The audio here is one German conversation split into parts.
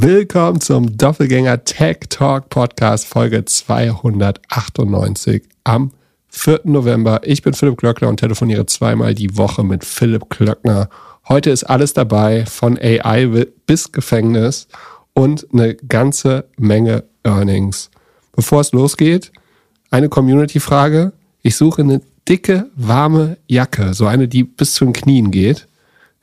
Willkommen zum Doppelgänger Tech Talk Podcast Folge 298 am 4. November. Ich bin Philipp Klöckner und telefoniere zweimal die Woche mit Philipp Klöckner. Heute ist alles dabei, von AI bis Gefängnis und eine ganze Menge Earnings. Bevor es losgeht, eine Community-Frage. Ich suche eine dicke, warme Jacke, so eine, die bis zu den Knien geht.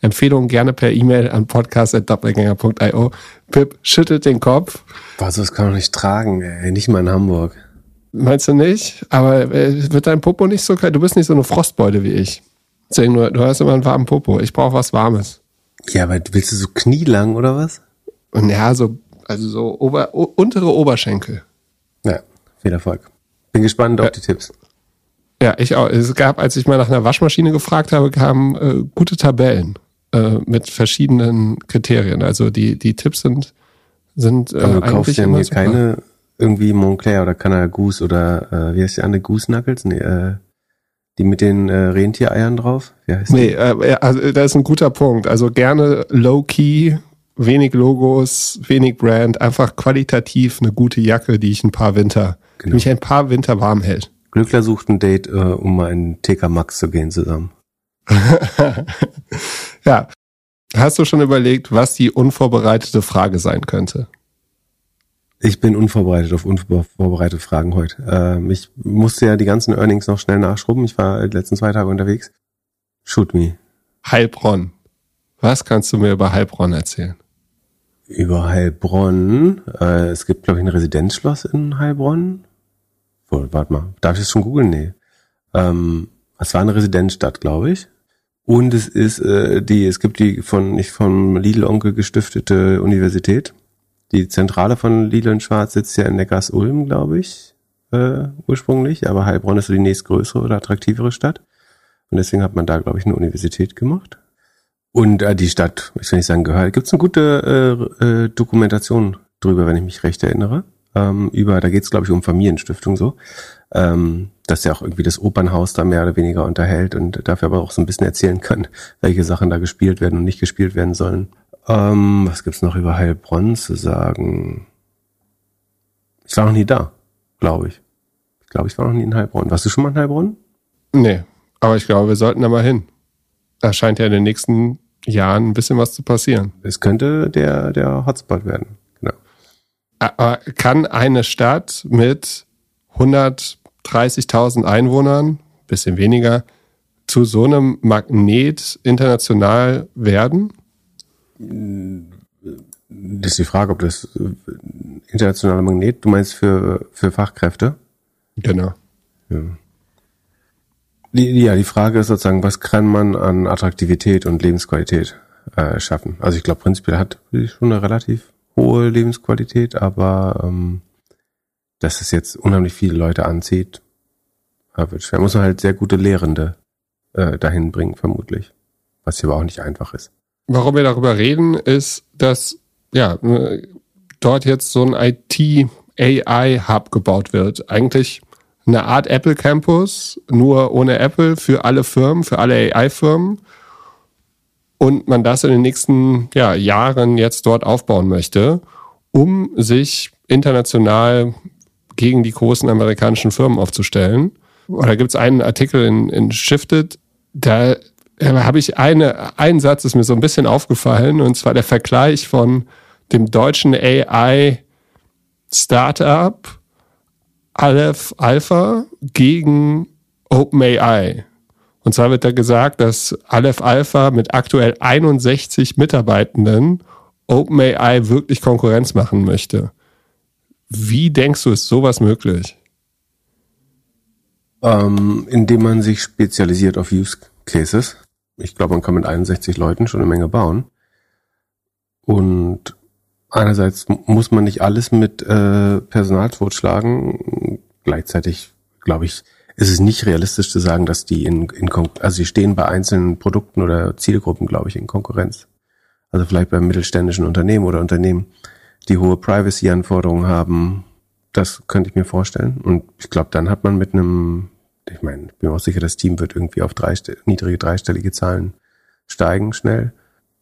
Empfehlungen gerne per E-Mail an podcast.doppelgänger.io. Pip schüttelt den Kopf. Was, das kann man nicht tragen, ey. Nicht mal in Hamburg. Meinst du nicht? Aber äh, wird dein Popo nicht so kalt? Du bist nicht so eine Frostbeute wie ich. Deswegen nur, du hast immer einen warmen Popo. Ich brauche was Warmes. Ja, aber willst du so knielang oder was? Und ja, so, also so ober, untere Oberschenkel. Ja, viel Erfolg. Bin gespannt auf ja. die Tipps. Ja, ich auch. Es gab, als ich mal nach einer Waschmaschine gefragt habe, kamen äh, gute Tabellen äh, mit verschiedenen Kriterien. Also die, die Tipps sind, sind äh, Aber du kaufst ja mir keine irgendwie Montclair oder Canada Goose oder äh, wie heißt die andere Goose Knuckles? Nee, äh, die mit den äh, Rentiereiern drauf? Wie heißt nee, äh, also, das ist ein guter Punkt. Also gerne low-key, wenig Logos, wenig Brand, einfach qualitativ eine gute Jacke, die ich ein paar Winter, genau. die mich ein paar Winter warm hält. Glückler sucht ein Date, äh, um mal in TK Max zu gehen zusammen. ja. Hast du schon überlegt, was die unvorbereitete Frage sein könnte? Ich bin unvorbereitet auf unvorbereitete Fragen heute. Ähm, ich musste ja die ganzen Earnings noch schnell nachschrubben. Ich war die letzten zwei Tage unterwegs. Shoot me. Heilbronn. Was kannst du mir über Heilbronn erzählen? Über Heilbronn. Äh, es gibt, glaube ich, ein Residenzschloss in Heilbronn. Oh, warte mal. Darf ich das schon googeln? Nee. Ähm, es war eine Residenzstadt, glaube ich. Und es ist äh, die, es gibt die von nicht vom Lidl Onkel gestiftete Universität. Die Zentrale von Lidl und Schwarz sitzt ja in Neckars-Ulm, glaube ich, äh, ursprünglich. Aber Heilbronn ist so die nächstgrößere oder attraktivere Stadt. Und deswegen hat man da, glaube ich, eine Universität gemacht. Und äh, die Stadt, ich will nicht sagen gehört, gibt es eine gute äh, äh, Dokumentation drüber, wenn ich mich recht erinnere. Ähm, über, da geht es, glaube ich, um Familienstiftung so ähm, dass er auch irgendwie das Opernhaus da mehr oder weniger unterhält und dafür aber auch so ein bisschen erzählen kann, welche Sachen da gespielt werden und nicht gespielt werden sollen. Ähm, was gibt's noch über Heilbronn zu sagen? Ich war noch nie da, glaube ich. Ich glaube, ich war noch nie in Heilbronn. Warst du schon mal in Heilbronn? Nee, aber ich glaube, wir sollten da mal hin. Da scheint ja in den nächsten Jahren ein bisschen was zu passieren. Es könnte der, der Hotspot werden. Genau. Aber kann eine Stadt mit 130.000 Einwohnern, bisschen weniger, zu so einem Magnet international werden? Das ist die Frage, ob das äh, internationale Magnet, du meinst für, für Fachkräfte? Genau. Ja. Die, ja, die Frage ist sozusagen, was kann man an Attraktivität und Lebensqualität äh, schaffen? Also ich glaube, prinzipiell hat schon eine relativ hohe Lebensqualität, aber ähm, dass es jetzt unheimlich viele Leute anzieht, wird schwer. Muss man halt sehr gute Lehrende äh, dahin bringen, vermutlich. Was hier aber auch nicht einfach ist. Warum wir darüber reden, ist, dass ja dort jetzt so ein IT-AI-Hub gebaut wird. Eigentlich eine Art Apple Campus, nur ohne Apple für alle Firmen, für alle AI-Firmen. Und man das in den nächsten ja, Jahren jetzt dort aufbauen möchte, um sich international gegen die großen amerikanischen Firmen aufzustellen. Oder gibt es einen Artikel in, in Shifted, da habe ich eine, einen Satz ist mir so ein bisschen aufgefallen, und zwar der Vergleich von dem deutschen AI Startup Aleph Alpha gegen OpenAI. Und zwar wird da gesagt, dass Aleph Alpha mit aktuell 61 Mitarbeitenden OpenAI wirklich Konkurrenz machen möchte. Wie denkst du, ist sowas möglich? Ähm, indem man sich spezialisiert auf Use Cases. Ich glaube, man kann mit 61 Leuten schon eine Menge bauen. Und einerseits muss man nicht alles mit äh, Personal totschlagen. Gleichzeitig, glaube ich, ist es nicht realistisch zu sagen, dass die in, in also sie stehen bei einzelnen Produkten oder Zielgruppen, glaube ich, in Konkurrenz. Also vielleicht bei mittelständischen Unternehmen oder Unternehmen, die hohe Privacy-Anforderungen haben. Das könnte ich mir vorstellen. Und ich glaube, dann hat man mit einem, ich meine, ich bin mir auch sicher, das Team wird irgendwie auf drei, niedrige dreistellige Zahlen steigen schnell.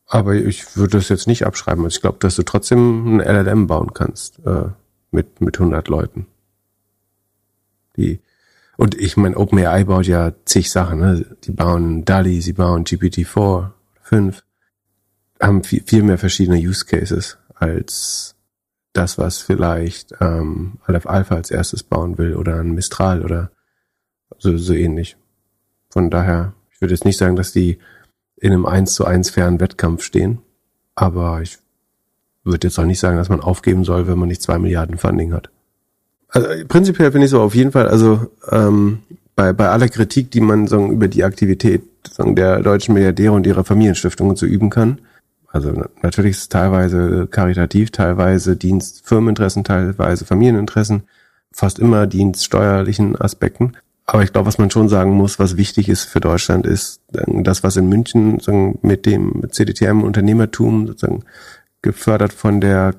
Aber ich würde das jetzt nicht abschreiben. Also ich glaube, dass du trotzdem ein LLM bauen kannst äh, mit, mit 100 Leuten. Die, und ich meine, OpenAI baut ja zig Sachen. Ne? Die bauen DALI, sie bauen GPT-4, 5, haben viel, viel mehr verschiedene Use Cases als das, was vielleicht ähm, Aleph Alpha als erstes bauen will oder ein Mistral oder so, so ähnlich. Von daher, ich würde jetzt nicht sagen, dass die in einem 1 zu 1 fairen Wettkampf stehen, aber ich würde jetzt auch nicht sagen, dass man aufgeben soll, wenn man nicht zwei Milliarden Funding hat. Also prinzipiell finde ich so auf jeden Fall, also ähm, bei, bei aller Kritik, die man sagen, über die Aktivität sagen, der deutschen Milliardäre und ihrer Familienstiftungen zu üben kann, also natürlich ist es teilweise karitativ, teilweise Dienst Firmeninteressen, teilweise Familieninteressen, fast immer dienststeuerlichen Aspekten. Aber ich glaube, was man schon sagen muss, was wichtig ist für Deutschland, ist das, was in München mit dem CDTM-Unternehmertum sozusagen gefördert von der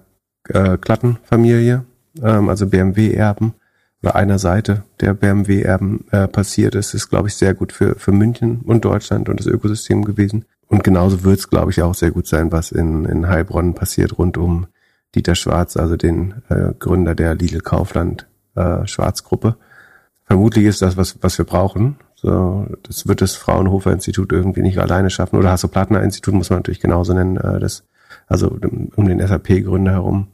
äh, Klattenfamilie, ähm, also BMW-Erben, oder einer Seite der BMW-Erben äh, passiert ist, ist, glaube ich, sehr gut für, für München und Deutschland und das Ökosystem gewesen. Und genauso wird es, glaube ich, auch sehr gut sein, was in, in Heilbronn passiert rund um Dieter Schwarz, also den äh, Gründer der Lidl Kaufland äh, Schwarzgruppe. Vermutlich ist das, was, was wir brauchen. So, das wird das Fraunhofer Institut irgendwie nicht alleine schaffen. Oder Hasso-Plattner Institut muss man natürlich genauso nennen, äh, das, also um, den SAP-Gründer herum.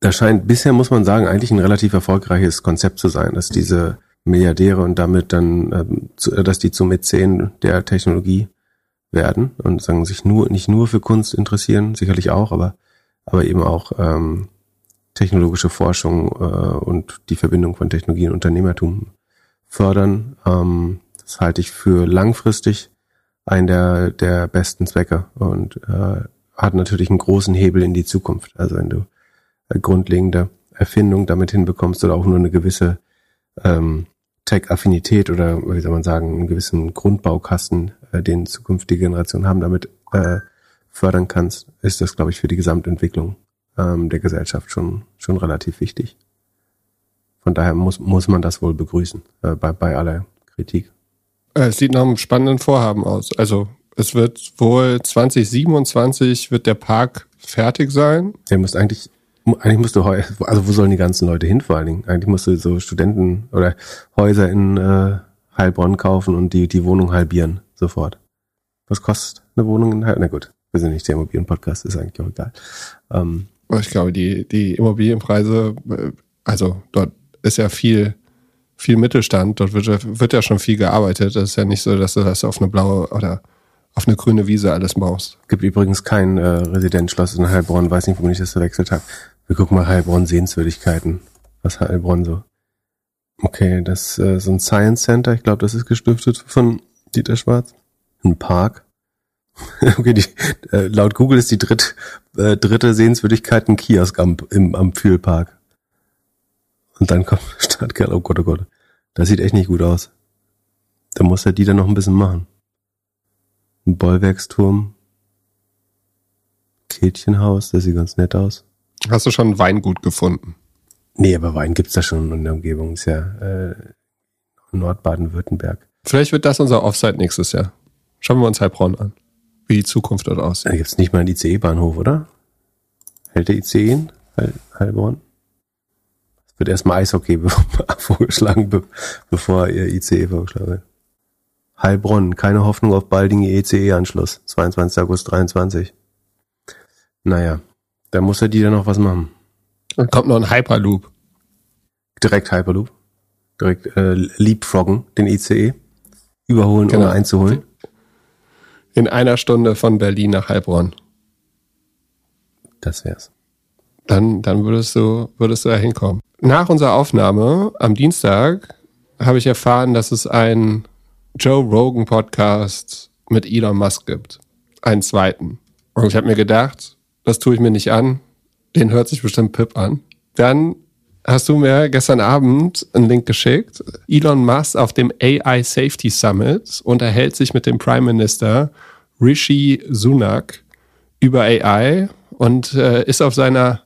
Das scheint bisher, muss man sagen, eigentlich ein relativ erfolgreiches Konzept zu sein, dass diese Milliardäre und damit dann, ähm, zu, dass die zu Mäzen der Technologie werden und sagen sich nur nicht nur für Kunst interessieren, sicherlich auch, aber aber eben auch ähm, technologische Forschung äh, und die Verbindung von Technologie und Unternehmertum fördern. Ähm, das halte ich für langfristig einen der der besten Zwecke und äh, hat natürlich einen großen Hebel in die Zukunft. Also wenn du äh, grundlegende Erfindung damit hinbekommst oder auch nur eine gewisse ähm, Tech-Affinität oder wie soll man sagen, einen gewissen Grundbaukasten, äh, den zukünftige Generationen haben, damit äh, fördern kannst, ist das, glaube ich, für die Gesamtentwicklung ähm, der Gesellschaft schon, schon relativ wichtig. Von daher muss, muss man das wohl begrüßen, äh, bei, bei aller Kritik. Äh, es sieht nach einem spannenden Vorhaben aus. Also es wird wohl 2027 wird der Park fertig sein. Der muss eigentlich eigentlich musst du, also wo sollen die ganzen Leute hin vor allen Dingen? Eigentlich musst du so Studenten oder Häuser in äh, Heilbronn kaufen und die, die Wohnung halbieren, sofort. Was kostet eine Wohnung in Heilbronn? Na gut, wir sind nicht der Immobilienpodcast, ist eigentlich auch egal. Ähm, ich glaube, die, die Immobilienpreise, äh, also dort ist ja viel, viel Mittelstand, dort wird, wird ja schon viel gearbeitet. Das ist ja nicht so, dass du das auf eine blaue oder auf eine grüne Wiese alles baust. Gibt übrigens kein äh, Residenzschloss in Heilbronn, weiß nicht, warum ich das verwechselt habe. Wir gucken mal Heilbronn Sehenswürdigkeiten. Was Heilbronn so? Okay, das äh, so ein Science Center, ich glaube, das ist gestiftet von Dieter Schwarz. Ein Park. okay, die, äh, laut Google ist die dritt, äh, dritte Sehenswürdigkeit ein Kiosk am, im, am Pfühlpark. Und dann kommt Stadtkerl, oh Gott, oh Gott. Das sieht echt nicht gut aus. Da muss der Dieter noch ein bisschen machen. Ein Bollwerksturm. Kätchenhaus, das sieht ganz nett aus. Hast du schon ein Weingut gefunden? Nee, aber Wein gibt's da schon in der Umgebung. Ist ja äh, Nordbaden-Württemberg. Vielleicht wird das unser Offsite nächstes Jahr. Schauen wir uns Heilbronn an. Wie die Zukunft dort aussieht. Da gibt's nicht mal einen ICE-Bahnhof, oder? Hält der ICE in Heil Heilbronn? Es wird erstmal Eishockey vorgeschlagen, bevor ihr ICE vorgeschlagen wird. Heilbronn, keine Hoffnung auf baldigen ECE-Anschluss. 22. August 23. Naja, da muss er die dann noch was machen. Dann kommt noch ein Hyperloop. Direkt Hyperloop. Direkt äh, leapfroggen, den ICE. Überholen, genau. ohne einzuholen. In einer Stunde von Berlin nach Heilbronn. Das wär's. Dann, dann würdest du, würdest du da hinkommen. Nach unserer Aufnahme am Dienstag habe ich erfahren, dass es ein Joe Rogan Podcast mit Elon Musk gibt. Einen zweiten. Und ich habe mir gedacht, das tue ich mir nicht an. Den hört sich bestimmt Pip an. Dann hast du mir gestern Abend einen Link geschickt. Elon Musk auf dem AI Safety Summit unterhält sich mit dem Prime Minister Rishi Sunak über AI und äh, ist auf seiner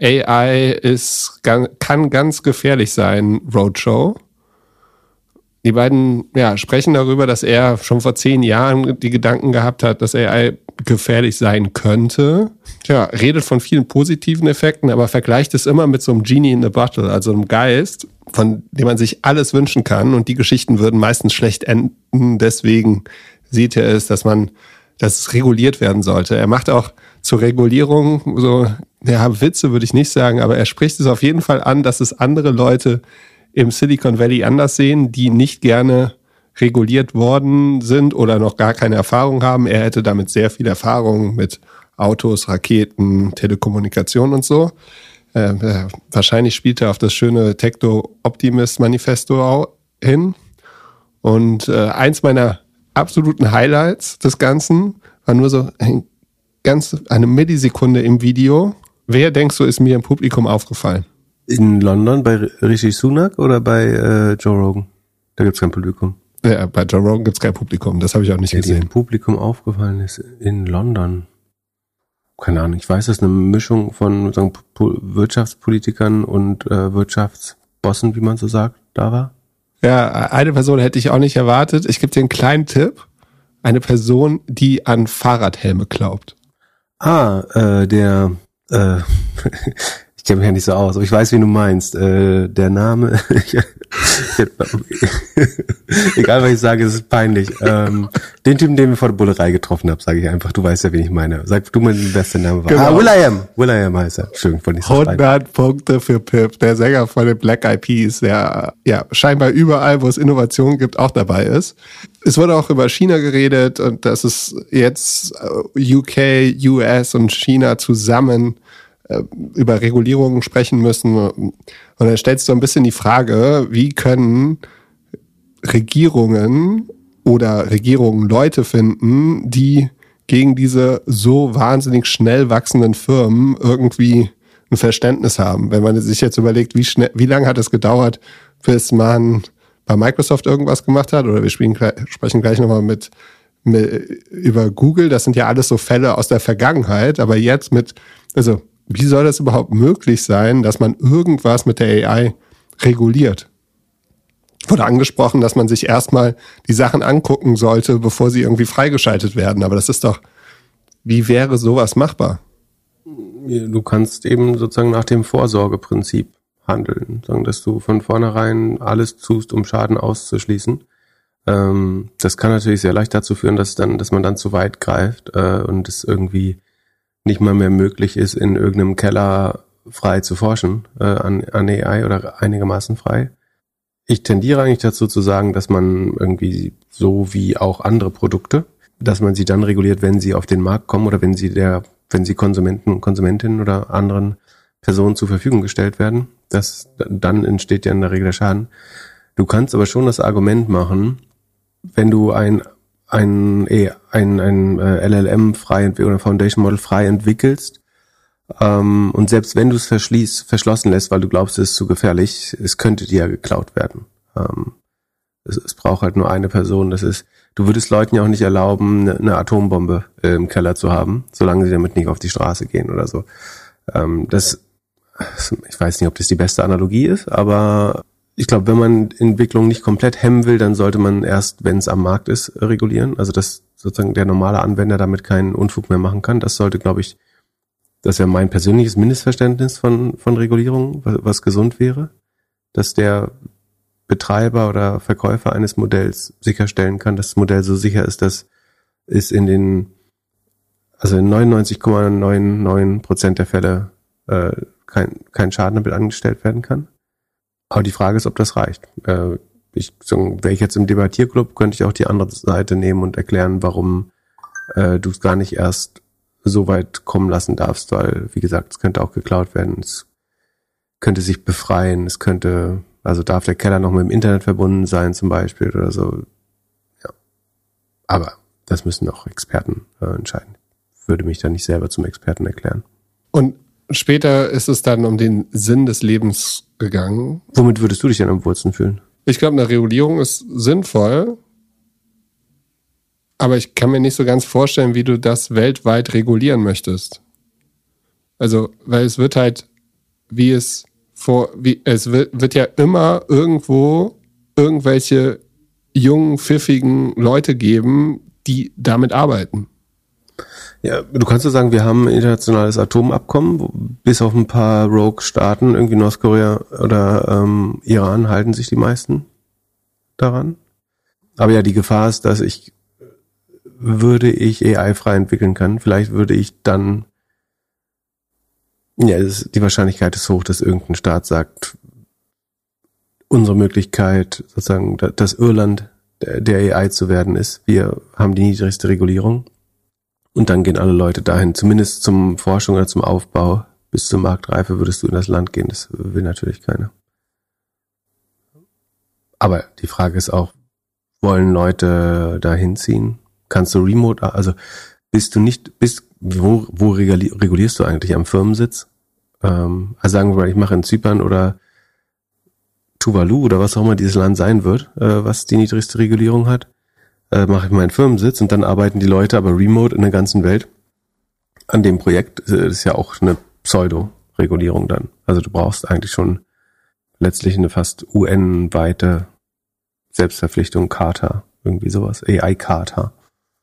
AI ist kann ganz gefährlich sein Roadshow. Die beiden ja, sprechen darüber, dass er schon vor zehn Jahren die Gedanken gehabt hat, dass AI gefährlich sein könnte. Tja, redet von vielen positiven Effekten, aber vergleicht es immer mit so einem Genie in the Bottle, also einem Geist, von dem man sich alles wünschen kann. Und die Geschichten würden meistens schlecht enden. Deswegen sieht er es, dass man, dass es reguliert werden sollte. Er macht auch zur Regulierung so, ja, Witze würde ich nicht sagen, aber er spricht es auf jeden Fall an, dass es andere Leute im Silicon Valley anders sehen, die nicht gerne reguliert worden sind oder noch gar keine Erfahrung haben. Er hätte damit sehr viel Erfahrung mit Autos, Raketen, Telekommunikation und so. Äh, äh, wahrscheinlich spielt er auf das schöne Techno Optimist Manifesto hin. Und äh, eins meiner absoluten Highlights des Ganzen war nur so ein ganz eine Millisekunde im Video. Wer denkst du, ist mir im Publikum aufgefallen? In London bei Rishi Sunak oder bei äh, Joe Rogan? Da gibt's kein Publikum. Ja, bei Joe Rogan gibt's kein Publikum. Das habe ich auch nicht Der gesehen. dem Publikum aufgefallen ist in London. Keine Ahnung, ich weiß, dass eine Mischung von sagen, Po- Wirtschaftspolitikern und äh, Wirtschaftsbossen, wie man so sagt, da war. Ja, eine Person hätte ich auch nicht erwartet. Ich gebe dir einen kleinen Tipp. Eine Person, die an Fahrradhelme glaubt. Ah, äh, der, äh, kenne mich ja nicht so aus, aber ich weiß, wie du meinst. Äh, der Name, egal was ich sage, es ist peinlich. Ähm, den Typen, den wir vor der Bullerei getroffen haben, sage ich einfach. Du weißt ja, wen ich meine. Sag du mal, den beste Name war. Genau. Ah, Will.i.am. Will.i.am heißt er. Entschuldigung, von nicht so peinlich. 100 Punkte für Pip, der Sänger von den Black Eyed Peas, der ja scheinbar überall, wo es Innovation gibt, auch dabei ist. Es wurde auch über China geredet und dass es jetzt äh, UK, US und China zusammen über Regulierungen sprechen müssen. Und dann stellst du ein bisschen die Frage, wie können Regierungen oder Regierungen Leute finden, die gegen diese so wahnsinnig schnell wachsenden Firmen irgendwie ein Verständnis haben. Wenn man sich jetzt überlegt, wie schnell, wie lange hat es gedauert, bis man bei Microsoft irgendwas gemacht hat, oder wir spielen, sprechen gleich nochmal mit, mit über Google, das sind ja alles so Fälle aus der Vergangenheit, aber jetzt mit, also wie soll das überhaupt möglich sein, dass man irgendwas mit der AI reguliert? Wurde angesprochen, dass man sich erstmal die Sachen angucken sollte, bevor sie irgendwie freigeschaltet werden. Aber das ist doch, wie wäre sowas machbar? Du kannst eben sozusagen nach dem Vorsorgeprinzip handeln, sagen, dass du von vornherein alles tust, um Schaden auszuschließen. Ähm, das kann natürlich sehr leicht dazu führen, dass dann, dass man dann zu weit greift äh, und es irgendwie nicht mal mehr möglich ist, in irgendeinem Keller frei zu forschen äh, an, an AI oder einigermaßen frei. Ich tendiere eigentlich dazu zu sagen, dass man irgendwie so wie auch andere Produkte, dass man sie dann reguliert, wenn sie auf den Markt kommen oder wenn sie der, wenn sie Konsumenten und Konsumentinnen oder anderen Personen zur Verfügung gestellt werden. Das, dann entsteht ja in der Regel der Schaden. Du kannst aber schon das Argument machen, wenn du ein ein, eh, ein, ein äh, LLM frei oder Foundation Model frei entwickelst, ähm, und selbst wenn du es verschließt, verschlossen lässt, weil du glaubst, es ist zu gefährlich, es könnte dir ja geklaut werden. Ähm, es, es braucht halt nur eine Person. Das ist, du würdest Leuten ja auch nicht erlauben, eine, eine Atombombe äh, im Keller zu haben, solange sie damit nicht auf die Straße gehen oder so. Ähm, das, ich weiß nicht, ob das die beste Analogie ist, aber ich glaube, wenn man Entwicklung nicht komplett hemmen will, dann sollte man erst, wenn es am Markt ist, regulieren. Also dass sozusagen der normale Anwender damit keinen Unfug mehr machen kann. Das sollte, glaube ich, das wäre mein persönliches Mindestverständnis von, von Regulierung, was, was gesund wäre, dass der Betreiber oder Verkäufer eines Modells sicherstellen kann, dass das Modell so sicher ist, dass es in den, also in 99,99 Prozent der Fälle äh, kein, kein Schaden damit angestellt werden kann. Aber die Frage ist, ob das reicht. Äh, ich, so, wäre ich jetzt im Debattierclub, könnte ich auch die andere Seite nehmen und erklären, warum äh, du es gar nicht erst so weit kommen lassen darfst, weil, wie gesagt, es könnte auch geklaut werden, es könnte sich befreien, es könnte, also darf der Keller noch mit dem Internet verbunden sein zum Beispiel oder so. Ja. Aber das müssen auch Experten äh, entscheiden. Würde mich da nicht selber zum Experten erklären. Und später ist es dann um den Sinn des Lebens gegangen. Womit würdest du dich denn am Wurzeln fühlen? Ich glaube, eine Regulierung ist sinnvoll, aber ich kann mir nicht so ganz vorstellen, wie du das weltweit regulieren möchtest. Also, weil es wird halt, wie es vor, wie, es wird, wird ja immer irgendwo irgendwelche jungen, pfiffigen Leute geben, die damit arbeiten. Ja, du kannst ja sagen, wir haben ein internationales Atomabkommen, bis auf ein paar Rogue-Staaten, irgendwie Nordkorea oder ähm, Iran, halten sich die meisten daran. Aber ja, die Gefahr ist, dass ich, würde ich AI frei entwickeln kann, vielleicht würde ich dann, ja, ist, die Wahrscheinlichkeit ist hoch, dass irgendein Staat sagt, unsere Möglichkeit, sozusagen, dass Irland der AI zu werden ist. Wir haben die niedrigste Regulierung. Und dann gehen alle Leute dahin, zumindest zum Forschung oder zum Aufbau. Bis zur Marktreife würdest du in das Land gehen. Das will natürlich keiner. Aber die Frage ist auch, wollen Leute da hinziehen? Kannst du remote, also bist du nicht, bist, wo, wo regulierst du eigentlich am Firmensitz? Ähm, also sagen wir mal, ich mache in Zypern oder Tuvalu oder was auch immer dieses Land sein wird, äh, was die niedrigste Regulierung hat, äh, mache ich meinen Firmensitz und dann arbeiten die Leute aber remote in der ganzen Welt an dem Projekt. Das ist ja auch eine Pseudo-Regulierung dann. Also du brauchst eigentlich schon letztlich eine fast UN-weite Selbstverpflichtung, Charta, irgendwie sowas, AI-Charta.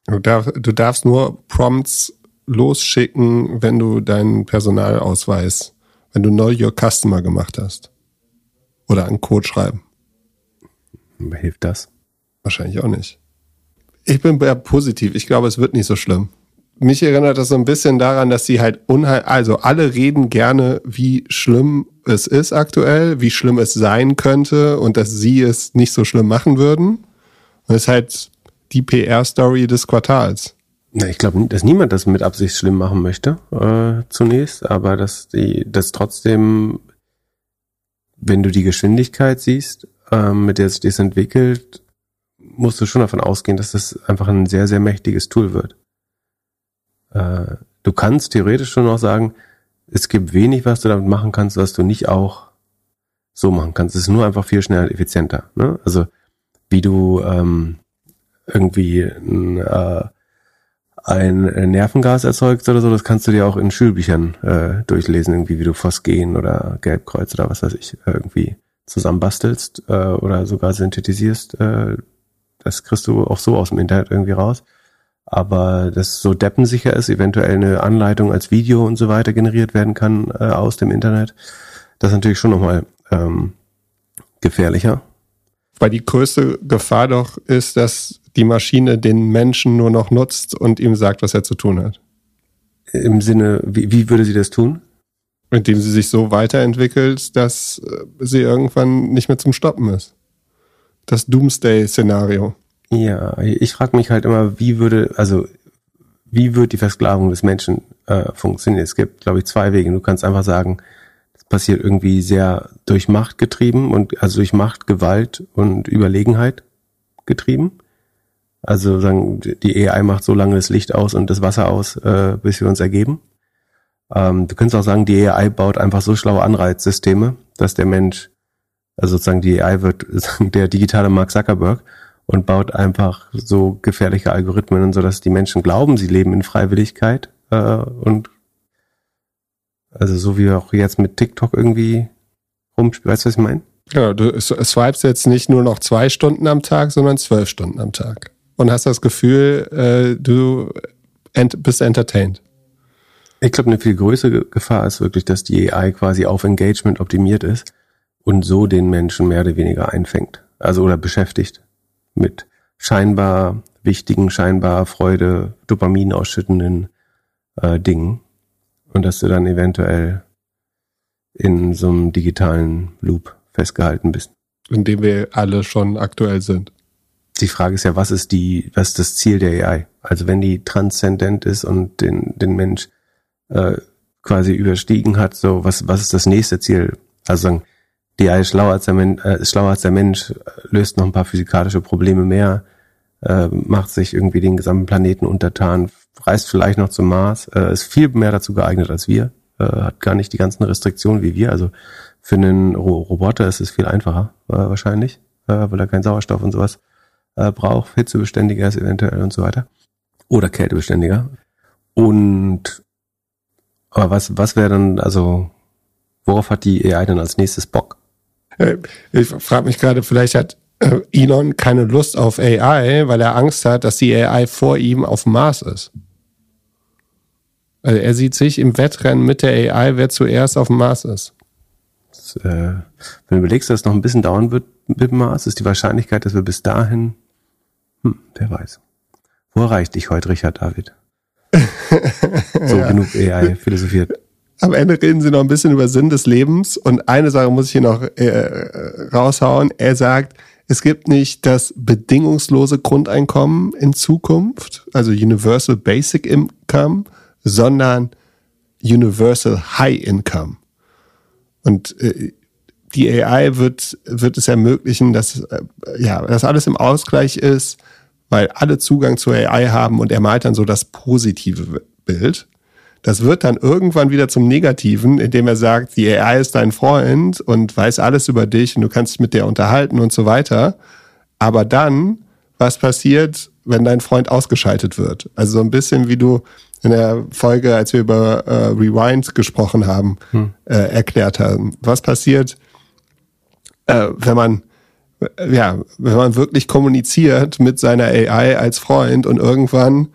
Du, darf, du darfst nur Prompts losschicken, wenn du deinen Personalausweis, wenn du Know Your Customer gemacht hast. Oder einen Code schreiben. Hilft das? Wahrscheinlich auch nicht. Ich bin eher positiv. Ich glaube, es wird nicht so schlimm. Mich erinnert das so ein bisschen daran, dass sie halt unheil, also alle reden gerne, wie schlimm es ist aktuell, wie schlimm es sein könnte und dass sie es nicht so schlimm machen würden. Und es ist halt die PR-Story des Quartals. Na, ich glaube, dass niemand das mit Absicht schlimm machen möchte, äh, zunächst, aber dass die, dass trotzdem wenn du die Geschwindigkeit siehst, ähm, mit der sich das entwickelt, musst du schon davon ausgehen, dass das einfach ein sehr, sehr mächtiges Tool wird. Äh, du kannst theoretisch schon noch sagen, es gibt wenig, was du damit machen kannst, was du nicht auch so machen kannst. Es ist nur einfach viel schneller und effizienter. Ne? Also wie du ähm, irgendwie ein, äh, ein Nervengas erzeugst oder so, das kannst du dir auch in Schulbüchern äh, durchlesen, irgendwie wie du Phosgen oder Gelbkreuz oder was weiß ich irgendwie zusammenbastelst äh, oder sogar synthetisierst. Äh, das kriegst du auch so aus dem Internet irgendwie raus. Aber das so deppensicher ist, eventuell eine Anleitung als Video und so weiter generiert werden kann äh, aus dem Internet, das ist natürlich schon nochmal ähm, gefährlicher. Weil die größte Gefahr doch ist, dass die Maschine den Menschen nur noch nutzt und ihm sagt, was er zu tun hat. Im Sinne, wie, wie würde sie das tun? Indem sie sich so weiterentwickelt, dass äh, sie irgendwann nicht mehr zum Stoppen ist. Das Doomsday-Szenario. Ja, ich frage mich halt immer, wie würde, also wie wird die Versklavung des Menschen äh, funktionieren? Es gibt, glaube ich, zwei Wege. Du kannst einfach sagen, es passiert irgendwie sehr durch Macht getrieben und also durch Macht, Gewalt und Überlegenheit getrieben. Also sagen, die AI macht so lange das Licht aus und das Wasser aus, äh, bis wir uns ergeben. Ähm, du könntest auch sagen, die AI baut einfach so schlaue Anreizsysteme, dass der Mensch, also sozusagen die AI wird der digitale Mark Zuckerberg und baut einfach so gefährliche Algorithmen, so dass die Menschen glauben, sie leben in Freiwilligkeit äh, und also so wie auch jetzt mit TikTok irgendwie rumspielen. Weißt du, was ich meine? Ja, du swipest jetzt nicht nur noch zwei Stunden am Tag, sondern zwölf Stunden am Tag und hast das Gefühl, äh, du ent bist entertained. Ich glaube, eine viel größere Gefahr ist wirklich, dass die AI quasi auf Engagement optimiert ist und so den Menschen mehr oder weniger einfängt. Also oder beschäftigt mit scheinbar wichtigen, scheinbar Freude, Dopamin ausschüttenden äh, Dingen. Und dass du dann eventuell in so einem digitalen Loop festgehalten bist. In dem wir alle schon aktuell sind die Frage ist ja, was ist die, was ist das Ziel der AI? Also wenn die transzendent ist und den, den Mensch äh, quasi überstiegen hat, so was, was ist das nächste Ziel? Also sagen, die AI ist schlauer als der, Men äh, schlauer als der Mensch, löst noch ein paar physikalische Probleme mehr, äh, macht sich irgendwie den gesamten Planeten untertan, reist vielleicht noch zum Mars, äh, ist viel mehr dazu geeignet als wir, äh, hat gar nicht die ganzen Restriktionen wie wir. Also für einen Roboter ist es viel einfacher äh, wahrscheinlich, äh, weil er keinen Sauerstoff und sowas äh, braucht, hitzebeständiger ist eventuell und so weiter. Oder kältebeständiger. Und aber was, was wäre dann, also, worauf hat die AI dann als nächstes Bock? Äh, ich frage mich gerade, vielleicht hat äh, Elon keine Lust auf AI, weil er Angst hat, dass die AI vor ihm auf dem Mars ist. Also er sieht sich im Wettrennen mit der AI, wer zuerst auf dem Mars ist. Das, äh, wenn du überlegst, dass es noch ein bisschen dauern wird mit dem Mars, ist die Wahrscheinlichkeit, dass wir bis dahin, hm, wer weiß. Wo erreicht dich heute Richard David? so ja. genug AI philosophiert. Am Ende reden sie noch ein bisschen über Sinn des Lebens und eine Sache muss ich hier noch äh, raushauen. Er sagt, es gibt nicht das bedingungslose Grundeinkommen in Zukunft, also Universal Basic Income, sondern Universal High Income. Und äh, die AI wird, wird es ermöglichen, dass, äh, ja, dass alles im Ausgleich ist, weil alle Zugang zur AI haben und er malt dann so das positive Bild. Das wird dann irgendwann wieder zum Negativen, indem er sagt, die AI ist dein Freund und weiß alles über dich und du kannst dich mit der unterhalten und so weiter. Aber dann, was passiert, wenn dein Freund ausgeschaltet wird? Also so ein bisschen wie du in der Folge, als wir über äh, Rewind gesprochen haben, hm. äh, erklärt haben. Was passiert, äh, wenn man ja, wenn man wirklich kommuniziert mit seiner AI als Freund und irgendwann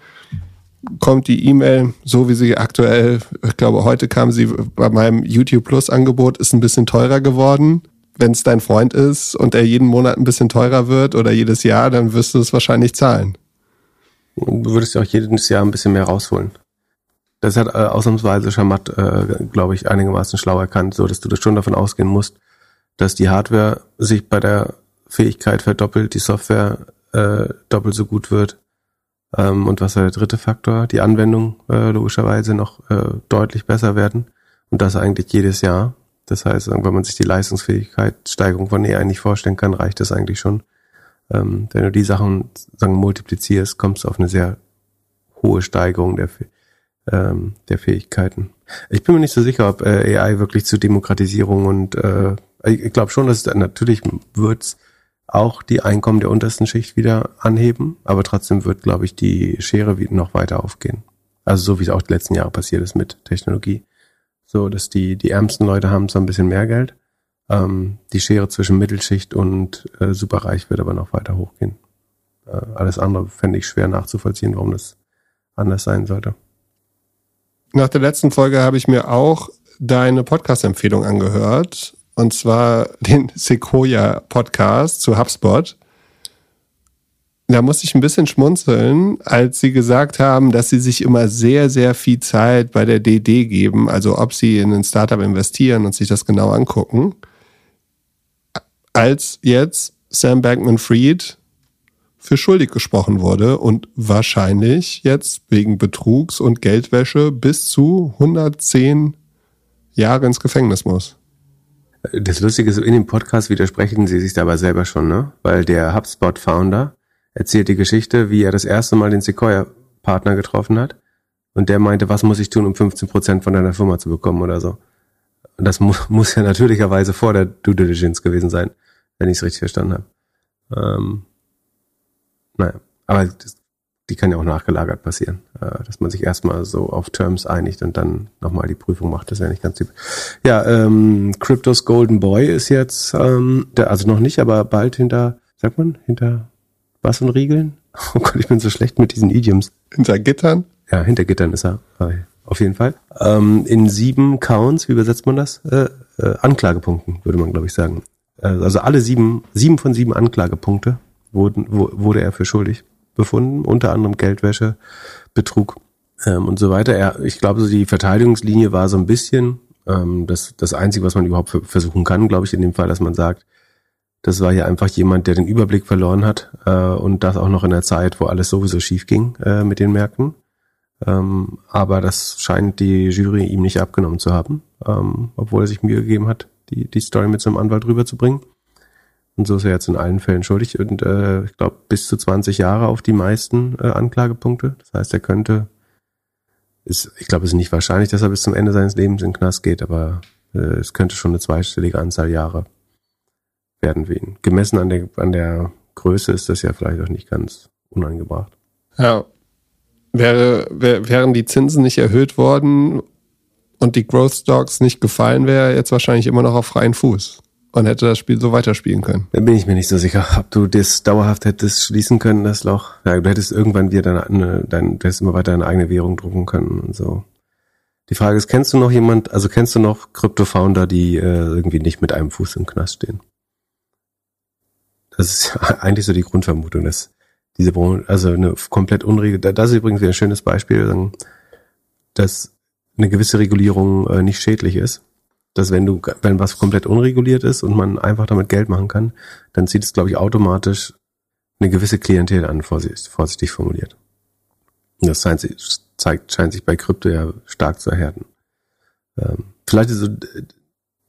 kommt die E-Mail, so wie sie aktuell, ich glaube, heute kam sie bei meinem YouTube Plus Angebot, ist ein bisschen teurer geworden. Wenn es dein Freund ist und er jeden Monat ein bisschen teurer wird oder jedes Jahr, dann wirst du es wahrscheinlich zahlen. Du würdest ja auch jedes Jahr ein bisschen mehr rausholen. Das hat äh, ausnahmsweise Schamat, äh, glaube ich, einigermaßen schlau erkannt, so dass du das schon davon ausgehen musst, dass die Hardware sich bei der Fähigkeit verdoppelt, die Software äh, doppelt so gut wird. Ähm, und was war der dritte Faktor? Die Anwendung äh, logischerweise noch äh, deutlich besser werden. Und das eigentlich jedes Jahr. Das heißt, wenn man sich die Leistungsfähigkeit, Steigerung von AI nicht vorstellen kann, reicht das eigentlich schon. Ähm, wenn du die Sachen sagen, multiplizierst, kommst du auf eine sehr hohe Steigerung der, ähm, der Fähigkeiten. Ich bin mir nicht so sicher, ob äh, AI wirklich zur Demokratisierung und äh, ich glaube schon, dass es natürlich wird's auch die Einkommen der untersten Schicht wieder anheben, aber trotzdem wird, glaube ich, die Schere noch weiter aufgehen. Also so wie es auch die letzten Jahre passiert ist mit Technologie. So, dass die, die ärmsten Leute haben zwar ein bisschen mehr Geld, ähm, die Schere zwischen Mittelschicht und äh, Superreich wird aber noch weiter hochgehen. Äh, alles andere fände ich schwer nachzuvollziehen, warum das anders sein sollte. Nach der letzten Folge habe ich mir auch deine Podcast-Empfehlung angehört. Und zwar den Sequoia Podcast zu HubSpot. Da musste ich ein bisschen schmunzeln, als sie gesagt haben, dass sie sich immer sehr, sehr viel Zeit bei der DD geben, also ob sie in ein Startup investieren und sich das genau angucken. Als jetzt Sam Bankman-Fried für schuldig gesprochen wurde und wahrscheinlich jetzt wegen Betrugs und Geldwäsche bis zu 110 Jahre ins Gefängnis muss. Das Lustige ist, in dem Podcast widersprechen sie sich dabei selber schon, ne? Weil der HubSpot-Founder erzählt die Geschichte, wie er das erste Mal den Sequoia-Partner getroffen hat. Und der meinte, was muss ich tun, um 15 Prozent von deiner Firma zu bekommen oder so. Und das mu muss ja natürlicherweise vor der Due Diligence gewesen sein, wenn ich es richtig verstanden habe. Ähm, naja, aber das, die kann ja auch nachgelagert passieren, äh, dass man sich erstmal so auf Terms einigt und dann nochmal die Prüfung macht. Das ist ja nicht ganz typisch. Ja, ähm, Cryptos Golden Boy ist jetzt, ähm, der, also noch nicht, aber bald hinter, sagt man, hinter was und Riegeln? Oh Gott, ich bin so schlecht mit diesen Idioms. Hinter Gittern? Ja, hinter Gittern ist er. Auf jeden Fall. Ähm, in sieben Counts, wie übersetzt man das? Äh, äh, Anklagepunkten, würde man, glaube ich, sagen. Äh, also alle sieben, sieben von sieben Anklagepunkte wurden, wo, wurde er für schuldig befunden, unter anderem Geldwäsche, Betrug ähm, und so weiter. Er, ich glaube, so die Verteidigungslinie war so ein bisschen ähm, das, das Einzige, was man überhaupt versuchen kann, glaube ich, in dem Fall, dass man sagt, das war ja einfach jemand, der den Überblick verloren hat äh, und das auch noch in der Zeit, wo alles sowieso schief ging äh, mit den Märkten. Ähm, aber das scheint die Jury ihm nicht abgenommen zu haben, ähm, obwohl er sich Mühe gegeben hat, die, die Story mit seinem Anwalt rüberzubringen. Und so ist er jetzt in allen Fällen schuldig und äh, ich glaube bis zu 20 Jahre auf die meisten äh, Anklagepunkte. Das heißt, er könnte, ist, ich glaube, es ist nicht wahrscheinlich, dass er bis zum Ende seines Lebens in den Knast geht, aber äh, es könnte schon eine zweistellige Anzahl Jahre werden für ihn. Gemessen an der, an der Größe ist das ja vielleicht auch nicht ganz unangebracht. Ja. Wäre, wär, wären die Zinsen nicht erhöht worden und die Growth Stocks nicht gefallen, wäre er jetzt wahrscheinlich immer noch auf freien Fuß. Und hätte das Spiel so weiterspielen können. Da bin ich mir nicht so sicher, ob du das dauerhaft hättest schließen können, das Loch. Ja, du hättest irgendwann wieder deine, deine, du hättest immer weiter deine eigene Währung drucken können und so. Die Frage ist, kennst du noch jemand, also kennst du noch Krypto-Founder, die äh, irgendwie nicht mit einem Fuß im Knast stehen? Das ist eigentlich so die Grundvermutung, dass diese Branche, also eine komplett unregel, das ist übrigens wieder ein schönes Beispiel, dass eine gewisse Regulierung äh, nicht schädlich ist. Dass wenn du, wenn was komplett unreguliert ist und man einfach damit Geld machen kann, dann zieht es, glaube ich, automatisch eine gewisse Klientel an, vorsichtig, formuliert. Das scheint, zeigt, scheint sich bei Krypto ja stark zu erhärten. Ähm, vielleicht ist so, äh,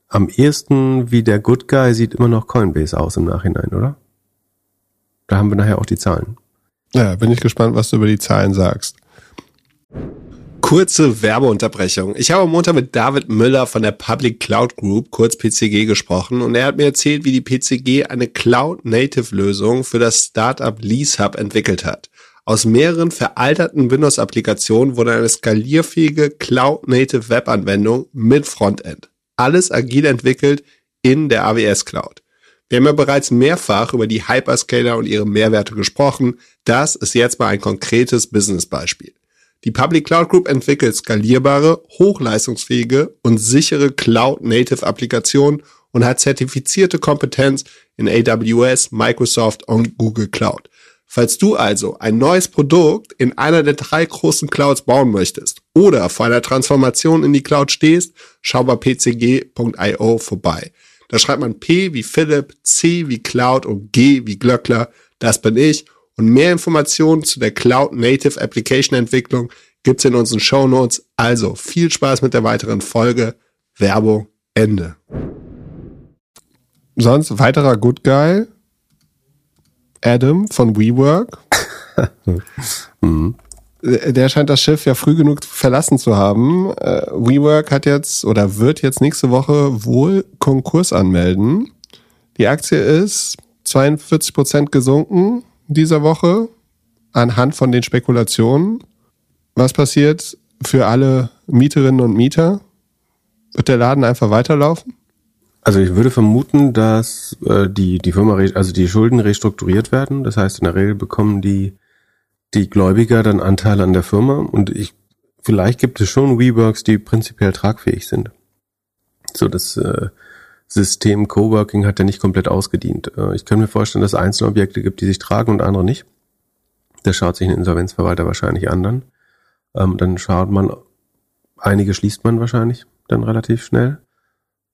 am ehesten wie der Good Guy sieht immer noch Coinbase aus im Nachhinein, oder? Da haben wir nachher auch die Zahlen. Ja, bin ich gespannt, was du über die Zahlen sagst. Kurze Werbeunterbrechung. Ich habe am Montag mit David Müller von der Public Cloud Group, kurz PCG, gesprochen und er hat mir erzählt, wie die PCG eine Cloud-Native-Lösung für das Startup LeaseHub entwickelt hat. Aus mehreren veralterten Windows-Applikationen wurde eine skalierfähige Cloud-Native Web-Anwendung mit Frontend. Alles agil entwickelt in der AWS Cloud. Wir haben ja bereits mehrfach über die Hyperscaler und ihre Mehrwerte gesprochen. Das ist jetzt mal ein konkretes Business-Beispiel. Die Public Cloud Group entwickelt skalierbare, hochleistungsfähige und sichere Cloud-Native-Applikationen und hat zertifizierte Kompetenz in AWS, Microsoft und Google Cloud. Falls du also ein neues Produkt in einer der drei großen Clouds bauen möchtest oder vor einer Transformation in die Cloud stehst, schau bei pcg.io vorbei. Da schreibt man P wie Philipp, C wie Cloud und G wie Glöckler. Das bin ich. Und mehr Informationen zu der Cloud Native Application Entwicklung gibt's in unseren Show Notes. Also viel Spaß mit der weiteren Folge. Werbung Ende. Sonst weiterer Good Guy. Adam von WeWork. mhm. Der scheint das Schiff ja früh genug verlassen zu haben. Äh, WeWork hat jetzt oder wird jetzt nächste Woche wohl Konkurs anmelden. Die Aktie ist 42 Prozent gesunken dieser Woche anhand von den Spekulationen. Was passiert für alle Mieterinnen und Mieter? Wird der Laden einfach weiterlaufen? Also ich würde vermuten, dass äh, die die Firma also die Schulden restrukturiert werden. Das heißt in der Regel bekommen die die Gläubiger dann Anteile an der Firma und ich, vielleicht gibt es schon WeWorks, die prinzipiell tragfähig sind. So das äh, System Coworking hat ja nicht komplett ausgedient. Äh, ich kann mir vorstellen, dass es einzelne Objekte gibt, die sich tragen und andere nicht. Da schaut sich ein Insolvenzverwalter wahrscheinlich an dann. Ähm, dann schaut man, einige schließt man wahrscheinlich dann relativ schnell.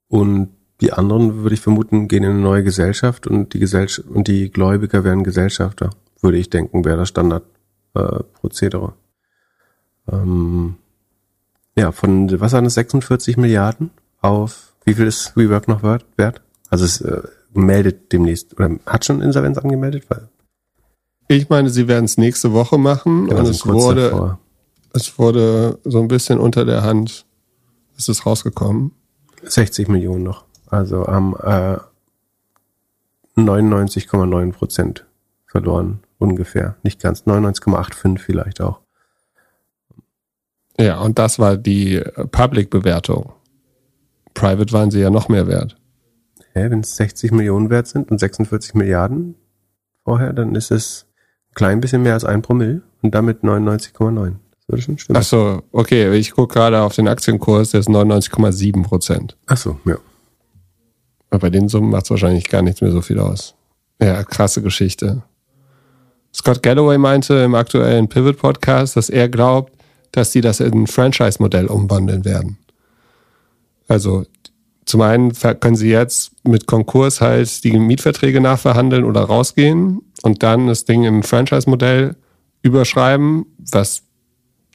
Und die anderen, würde ich vermuten, gehen in eine neue Gesellschaft und die Gesellschaft und die Gläubiger werden Gesellschafter, würde ich denken, wäre das Standard äh. Ähm, ja, von was waren es 46 Milliarden auf wie viel ist WeWork noch wert? Also es äh, meldet demnächst oder hat schon Insolvenz angemeldet, weil ich meine, sie werden es nächste Woche machen ja, und es wurde davor. es wurde so ein bisschen unter der Hand ist es rausgekommen. 60 Millionen noch. Also am äh, 99,9 Prozent verloren ungefähr. Nicht ganz, 99,85 vielleicht auch. Ja, und das war die Public-Bewertung. Private waren sie ja noch mehr wert. Ja, wenn es 60 Millionen wert sind und 46 Milliarden vorher, dann ist es ein klein bisschen mehr als ein Promille und damit 99,9. Das würde schon stimmen. Ach so, okay. Ich gucke gerade auf den Aktienkurs, der ist 99,7 Prozent. Ach so, ja. Aber bei den Summen macht es wahrscheinlich gar nichts mehr so viel aus. Ja, krasse Geschichte. Scott Galloway meinte im aktuellen Pivot Podcast, dass er glaubt, dass sie das in ein Franchise-Modell umwandeln werden. Also zum einen können sie jetzt mit Konkurs halt die Mietverträge nachverhandeln oder rausgehen und dann das Ding im Franchise-Modell überschreiben, was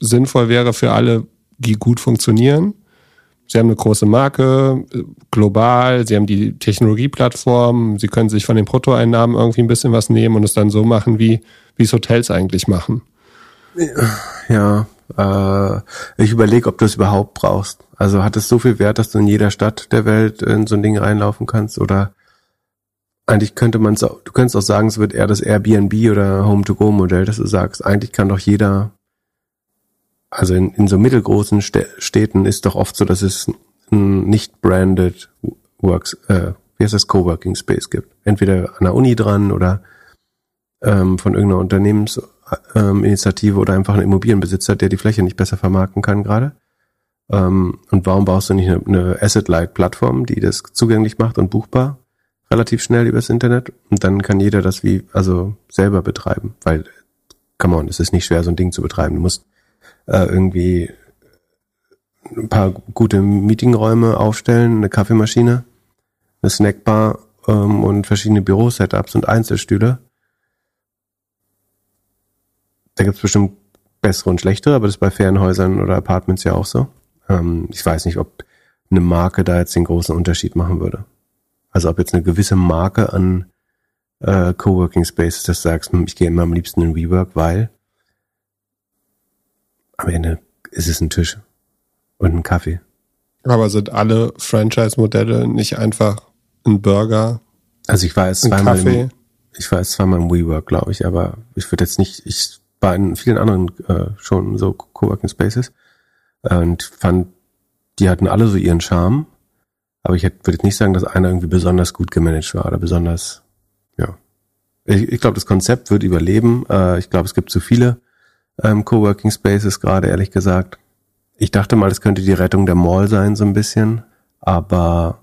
sinnvoll wäre für alle, die gut funktionieren. Sie haben eine große Marke, global, sie haben die Technologieplattform, sie können sich von den Bruttoeinnahmen irgendwie ein bisschen was nehmen und es dann so machen, wie wie es Hotels eigentlich machen. Ja, äh, ich überlege, ob du es überhaupt brauchst. Also hat es so viel Wert, dass du in jeder Stadt der Welt in so ein Ding reinlaufen kannst oder eigentlich könnte man es du könntest auch sagen, es wird eher das Airbnb oder Home-to-Go-Modell, dass du sagst, eigentlich kann doch jeder also in, in so mittelgroßen Städten ist doch oft so, dass es ein nicht branded Works, äh, wie heißt das, Coworking Space gibt. Entweder an der Uni dran oder ähm, von irgendeiner Unternehmensinitiative ähm, oder einfach ein Immobilienbesitzer, der die Fläche nicht besser vermarkten kann gerade. Ähm, und warum baust du nicht eine, eine Asset-Light-Plattform, die das zugänglich macht und buchbar relativ schnell übers Internet? Und dann kann jeder das wie, also selber betreiben, weil, come on, es ist nicht schwer, so ein Ding zu betreiben. Du musst äh, irgendwie ein paar gute Meetingräume aufstellen, eine Kaffeemaschine, eine Snackbar ähm, und verschiedene Bürosetups und Einzelstühle. Da gibt's bestimmt bessere und schlechtere, aber das ist bei Ferienhäusern oder Apartments ja auch so. Ähm, ich weiß nicht, ob eine Marke da jetzt den großen Unterschied machen würde. Also ob jetzt eine gewisse Marke an äh, Coworking Spaces, das sagst, hm, ich gehe immer am liebsten in WeWork, weil am Ende ist es ein Tisch und ein Kaffee. Aber sind alle Franchise-Modelle nicht einfach ein Burger? Also ich war jetzt zweimal Kaffee? im, ich war jetzt zweimal im WeWork, glaube ich, aber ich würde jetzt nicht, ich war in vielen anderen äh, schon so Coworking Spaces und fand, die hatten alle so ihren Charme, aber ich würde jetzt nicht sagen, dass einer irgendwie besonders gut gemanagt war oder besonders, ja. Ich, ich glaube, das Konzept wird überleben. Äh, ich glaube, es gibt zu viele ähm, Coworking Spaces gerade, ehrlich gesagt. Ich dachte mal, es könnte die Rettung der Mall sein, so ein bisschen. Aber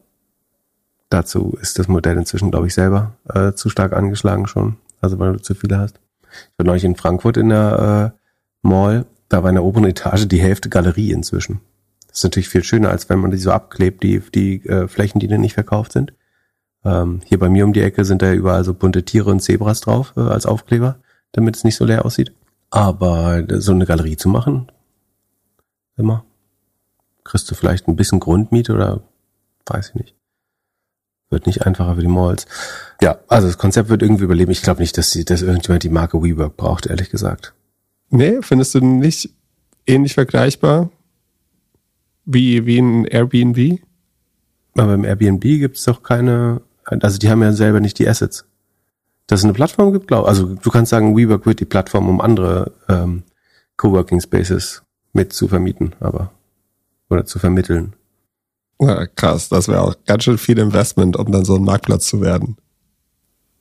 dazu ist das Modell inzwischen, glaube ich, selber äh, zu stark angeschlagen schon. Also weil du zu viele hast. Ich war neulich in Frankfurt in der äh, Mall. Da war in der oberen Etage die Hälfte Galerie inzwischen. Das ist natürlich viel schöner, als wenn man die so abklebt, die, die äh, Flächen, die dann nicht verkauft sind. Ähm, hier bei mir um die Ecke sind da überall so bunte Tiere und Zebras drauf äh, als Aufkleber, damit es nicht so leer aussieht. Aber so eine Galerie zu machen, immer. Kriegst du vielleicht ein bisschen Grundmiete oder weiß ich nicht. Wird nicht einfacher für die Malls. Ja, also das Konzept wird irgendwie überleben. Ich glaube nicht, dass, die, dass irgendjemand die Marke WeWork braucht, ehrlich gesagt. Nee, findest du nicht ähnlich vergleichbar wie, wie ein Airbnb? Aber im Airbnb gibt's doch keine, also die haben ja selber nicht die Assets. Dass es eine Plattform gibt, glaube Also du kannst sagen, WeWork wird die Plattform, um andere ähm, Coworking Spaces mit zu vermieten, aber oder zu vermitteln. Ja, krass, das wäre auch ganz schön viel Investment, um dann so ein Marktplatz zu werden.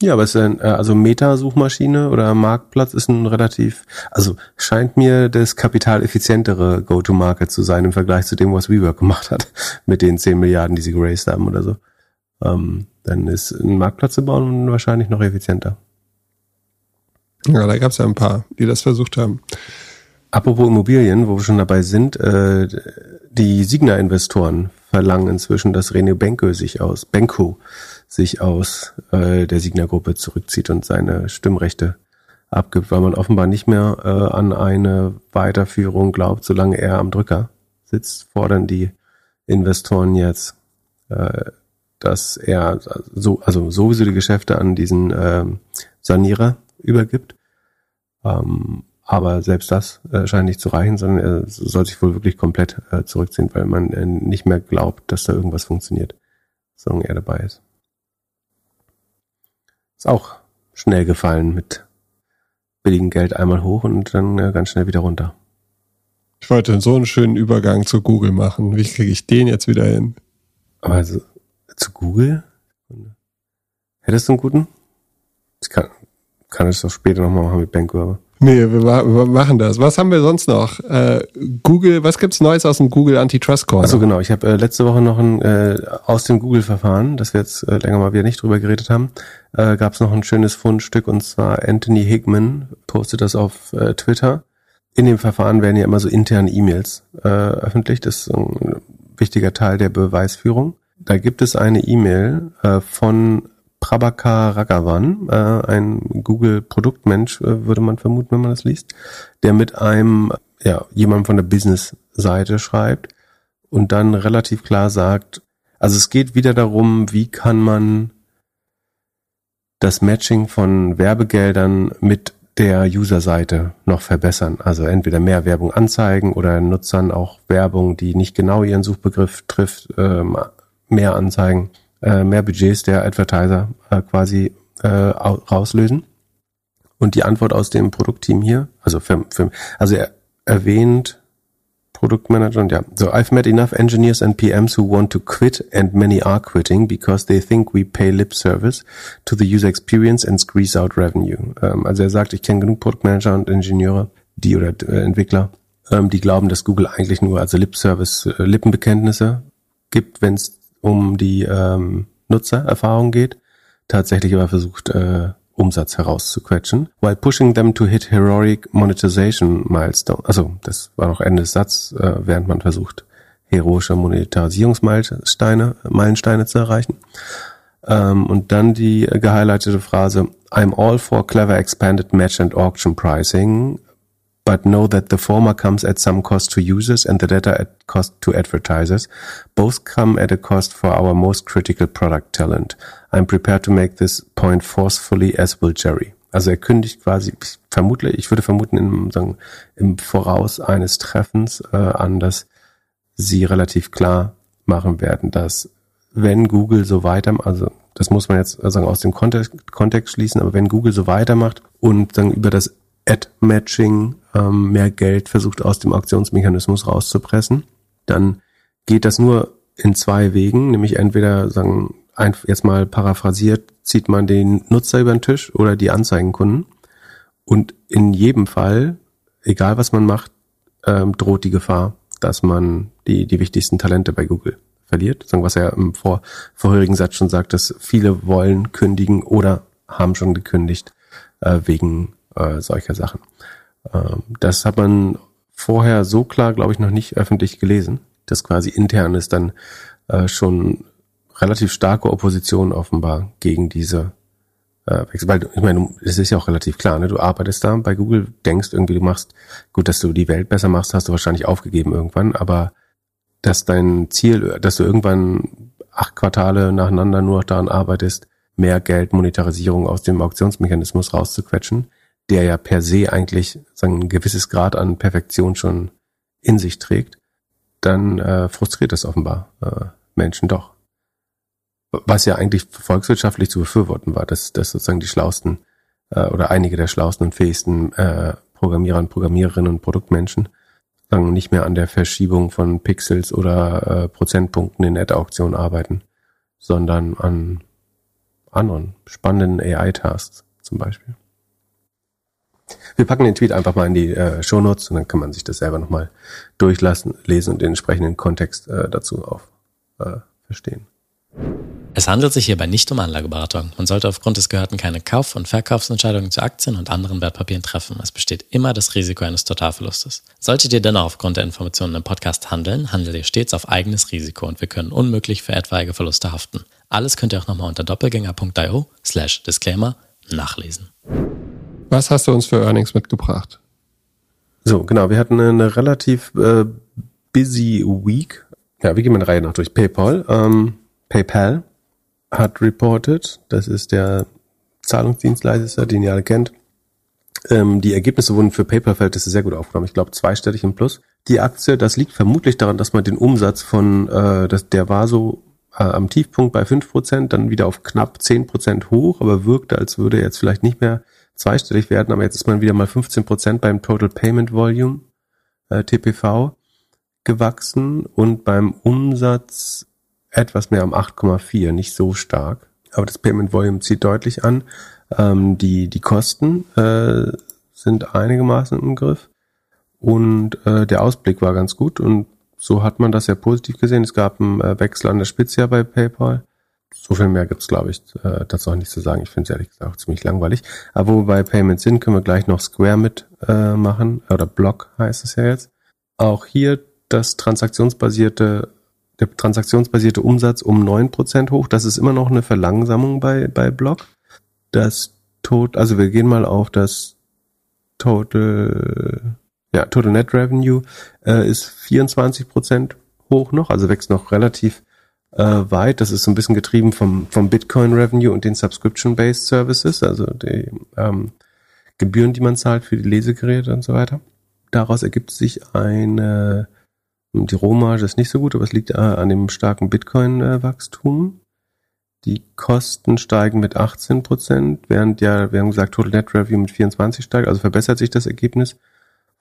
Ja, aber es ist ein, äh, also Meta-Suchmaschine oder Marktplatz ist ein relativ, also scheint mir das kapitaleffizientere Go-to-Market zu sein im Vergleich zu dem, was WeWork gemacht hat, mit den 10 Milliarden, die sie geraced haben oder so. Ähm, dann ist ein Marktplatz zu bauen wahrscheinlich noch effizienter. Ja, da gab es ja ein paar, die das versucht haben. Apropos Immobilien, wo wir schon dabei sind, äh, die Signa-Investoren verlangen inzwischen, dass René Benko sich aus Benko sich aus äh, der Signa-Gruppe zurückzieht und seine Stimmrechte abgibt, weil man offenbar nicht mehr äh, an eine Weiterführung glaubt, solange er am Drücker sitzt, fordern die Investoren jetzt, äh, dass er so, also sowieso die Geschäfte an diesen äh, Sanierer übergibt. Ähm, aber selbst das äh, scheint nicht zu reichen, sondern er soll sich wohl wirklich komplett äh, zurückziehen, weil man äh, nicht mehr glaubt, dass da irgendwas funktioniert, solange er dabei ist. Ist auch schnell gefallen mit billigem Geld einmal hoch und dann äh, ganz schnell wieder runter. Ich wollte so einen schönen Übergang zu Google machen. Wie kriege ich den jetzt wieder hin? Also zu Google? Hättest du einen guten? Ich kann, kann ich doch später nochmal machen mit aber. Nee, wir, machen das. Was haben wir sonst noch? Äh, Google, was gibt's Neues aus dem Google Antitrust Corner? Achso, genau. Ich habe äh, letzte Woche noch ein äh, aus dem Google-Verfahren, das wir jetzt äh, länger mal wieder nicht drüber geredet haben, äh, gab es noch ein schönes Fundstück und zwar Anthony Hickman postet das auf äh, Twitter. In dem Verfahren werden ja immer so interne E-Mails äh, öffentlich. Das ist ein wichtiger Teil der Beweisführung. Da gibt es eine E-Mail äh, von Prabhakar Raghavan, äh, ein Google-Produktmensch, äh, würde man vermuten, wenn man das liest, der mit einem, ja, jemandem von der Business-Seite schreibt und dann relativ klar sagt, also es geht wieder darum, wie kann man das Matching von Werbegeldern mit der User-Seite noch verbessern. Also entweder mehr Werbung anzeigen oder Nutzern auch Werbung, die nicht genau ihren Suchbegriff trifft, ähm, mehr anzeigen äh, mehr Budgets der Advertiser äh, quasi äh, rauslösen. Und die Antwort aus dem Produktteam hier, also für, für, also er erwähnt Produktmanager und ja. So, I've met enough engineers and PMs who want to quit and many are quitting because they think we pay lip service to the user experience and squeeze out revenue. Ähm, also er sagt, ich kenne genug Produktmanager und Ingenieure, die oder äh, Entwickler, ähm, die glauben, dass Google eigentlich nur also Lip Service, äh, Lippenbekenntnisse gibt, wenn es um die ähm, Nutzererfahrung geht. Tatsächlich aber versucht, äh, Umsatz herauszuquetschen, while pushing them to hit heroic monetization milestone. Also das war noch Ende des Satzes, äh, während man versucht, heroische Monetarisierungsmeilensteine Meilensteine zu erreichen. Ähm, und dann die gehighlightete Phrase, I'm all for clever expanded match and auction pricing, but know that the former comes at some cost to users and the latter at cost to advertisers. Both come at a cost for our most critical product talent. I'm prepared to make this point forcefully as will Jerry. Also er kündigt quasi, vermutlich, ich würde vermuten, im, sagen, im Voraus eines Treffens äh, an, dass sie relativ klar machen werden, dass wenn Google so weiter, also das muss man jetzt sagen, aus dem Kontext, Kontext schließen, aber wenn Google so weitermacht und dann über das Ad-Matching ähm, mehr Geld versucht aus dem Auktionsmechanismus rauszupressen, dann geht das nur in zwei Wegen, nämlich entweder sagen, jetzt mal paraphrasiert, zieht man den Nutzer über den Tisch oder die Anzeigenkunden. Und in jedem Fall, egal was man macht, ähm, droht die Gefahr, dass man die, die wichtigsten Talente bei Google verliert. Sagen, was er im vor, vorherigen Satz schon sagt, dass viele wollen kündigen oder haben schon gekündigt äh, wegen äh, solcher Sachen. Ähm, das hat man vorher so klar, glaube ich, noch nicht öffentlich gelesen, dass quasi intern ist dann äh, schon relativ starke Opposition offenbar gegen diese äh, weil ich meine, es ist ja auch relativ klar, ne? Du arbeitest da bei Google, denkst irgendwie, du machst, gut, dass du die Welt besser machst, hast du wahrscheinlich aufgegeben irgendwann, aber dass dein Ziel, dass du irgendwann acht Quartale nacheinander nur daran arbeitest, mehr Geld, Monetarisierung aus dem Auktionsmechanismus rauszuquetschen, der ja per se eigentlich sagen, ein gewisses Grad an Perfektion schon in sich trägt, dann äh, frustriert es offenbar äh, Menschen doch. Was ja eigentlich volkswirtschaftlich zu befürworten war, dass, dass sozusagen die schlausten äh, oder einige der schlausten und fähigsten äh, Programmierer und Programmiererinnen und Produktmenschen sagen, nicht mehr an der Verschiebung von Pixels oder äh, Prozentpunkten in Ad-Auktionen arbeiten, sondern an anderen spannenden AI-Tasks zum Beispiel. Wir packen den Tweet einfach mal in die äh, Show Notes und dann kann man sich das selber nochmal durchlassen, lesen und den entsprechenden Kontext äh, dazu auch äh, verstehen. Es handelt sich hierbei nicht um Anlageberatung. Man sollte aufgrund des Gehörten keine Kauf- und Verkaufsentscheidungen zu Aktien und anderen Wertpapieren treffen. Es besteht immer das Risiko eines Totalverlustes. Solltet ihr dennoch aufgrund der Informationen im Podcast handeln, handelt ihr stets auf eigenes Risiko und wir können unmöglich für etwaige Verluste haften. Alles könnt ihr auch nochmal unter doppelgänger.io slash Disclaimer nachlesen. Was hast du uns für Earnings mitgebracht? So, genau, wir hatten eine relativ äh, busy Week. Ja, wir gehen eine Reihe nach durch. PayPal. Ähm, PayPal hat reported, das ist der Zahlungsdienstleister, den ihr alle kennt. Ähm, die Ergebnisse wurden für PayPal-Verhältnisse sehr gut aufgenommen. Ich glaube, zweistellig im Plus. Die Aktie, das liegt vermutlich daran, dass man den Umsatz von, äh, das, der war so äh, am Tiefpunkt bei fünf Prozent, dann wieder auf knapp zehn Prozent hoch, aber wirkte, als würde er jetzt vielleicht nicht mehr zweistellig werden, aber jetzt ist man wieder mal 15 Prozent beim Total Payment Volume, äh, TPV, gewachsen und beim Umsatz etwas mehr um 8,4, nicht so stark. Aber das Payment Volume zieht deutlich an. Ähm, die, die Kosten äh, sind einigermaßen im Griff. Und äh, der Ausblick war ganz gut und so hat man das ja positiv gesehen. Es gab einen äh, Wechsel an der Spitze ja bei PayPal. So viel mehr gibt's glaube ich, äh, dazu auch nicht zu sagen. Ich finde es ehrlich gesagt auch ziemlich langweilig. Aber wo wir bei Payments sind, können wir gleich noch Square mit äh. Oder Block heißt es ja jetzt. Auch hier das transaktionsbasierte, der transaktionsbasierte Umsatz um neun Prozent hoch. Das ist immer noch eine Verlangsamung bei, bei Block. Das Tot, also wir gehen mal auf das Total, ja, Total Net Revenue äh, ist 24 Prozent hoch noch, also wächst noch relativ äh, weit. Das ist so ein bisschen getrieben vom, vom Bitcoin Revenue und den Subscription-Based Services, also die ähm, Gebühren, die man zahlt für die Lesegeräte und so weiter. Daraus ergibt sich eine, die Rohmarge ist nicht so gut, aber es liegt äh, an dem starken Bitcoin-Wachstum. Die Kosten steigen mit 18 Prozent, während ja, wir haben gesagt, Total Net Revenue mit 24 steigt, also verbessert sich das Ergebnis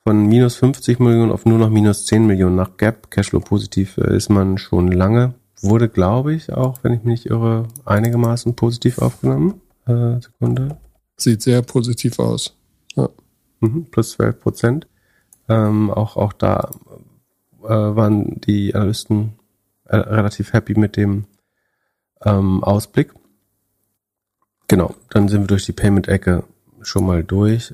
von minus 50 Millionen auf nur noch minus 10 Millionen nach Gap. Cashflow positiv äh, ist man schon lange. Wurde, glaube ich, auch, wenn ich mich nicht irre, einigermaßen positiv aufgenommen. Äh, Sekunde. Sieht sehr positiv aus. Ja. Mhm, plus 12 Prozent. Ähm, auch, auch da äh, waren die Analysten äh, relativ happy mit dem ähm, Ausblick. Genau, dann sind wir durch die Payment-Ecke schon mal durch.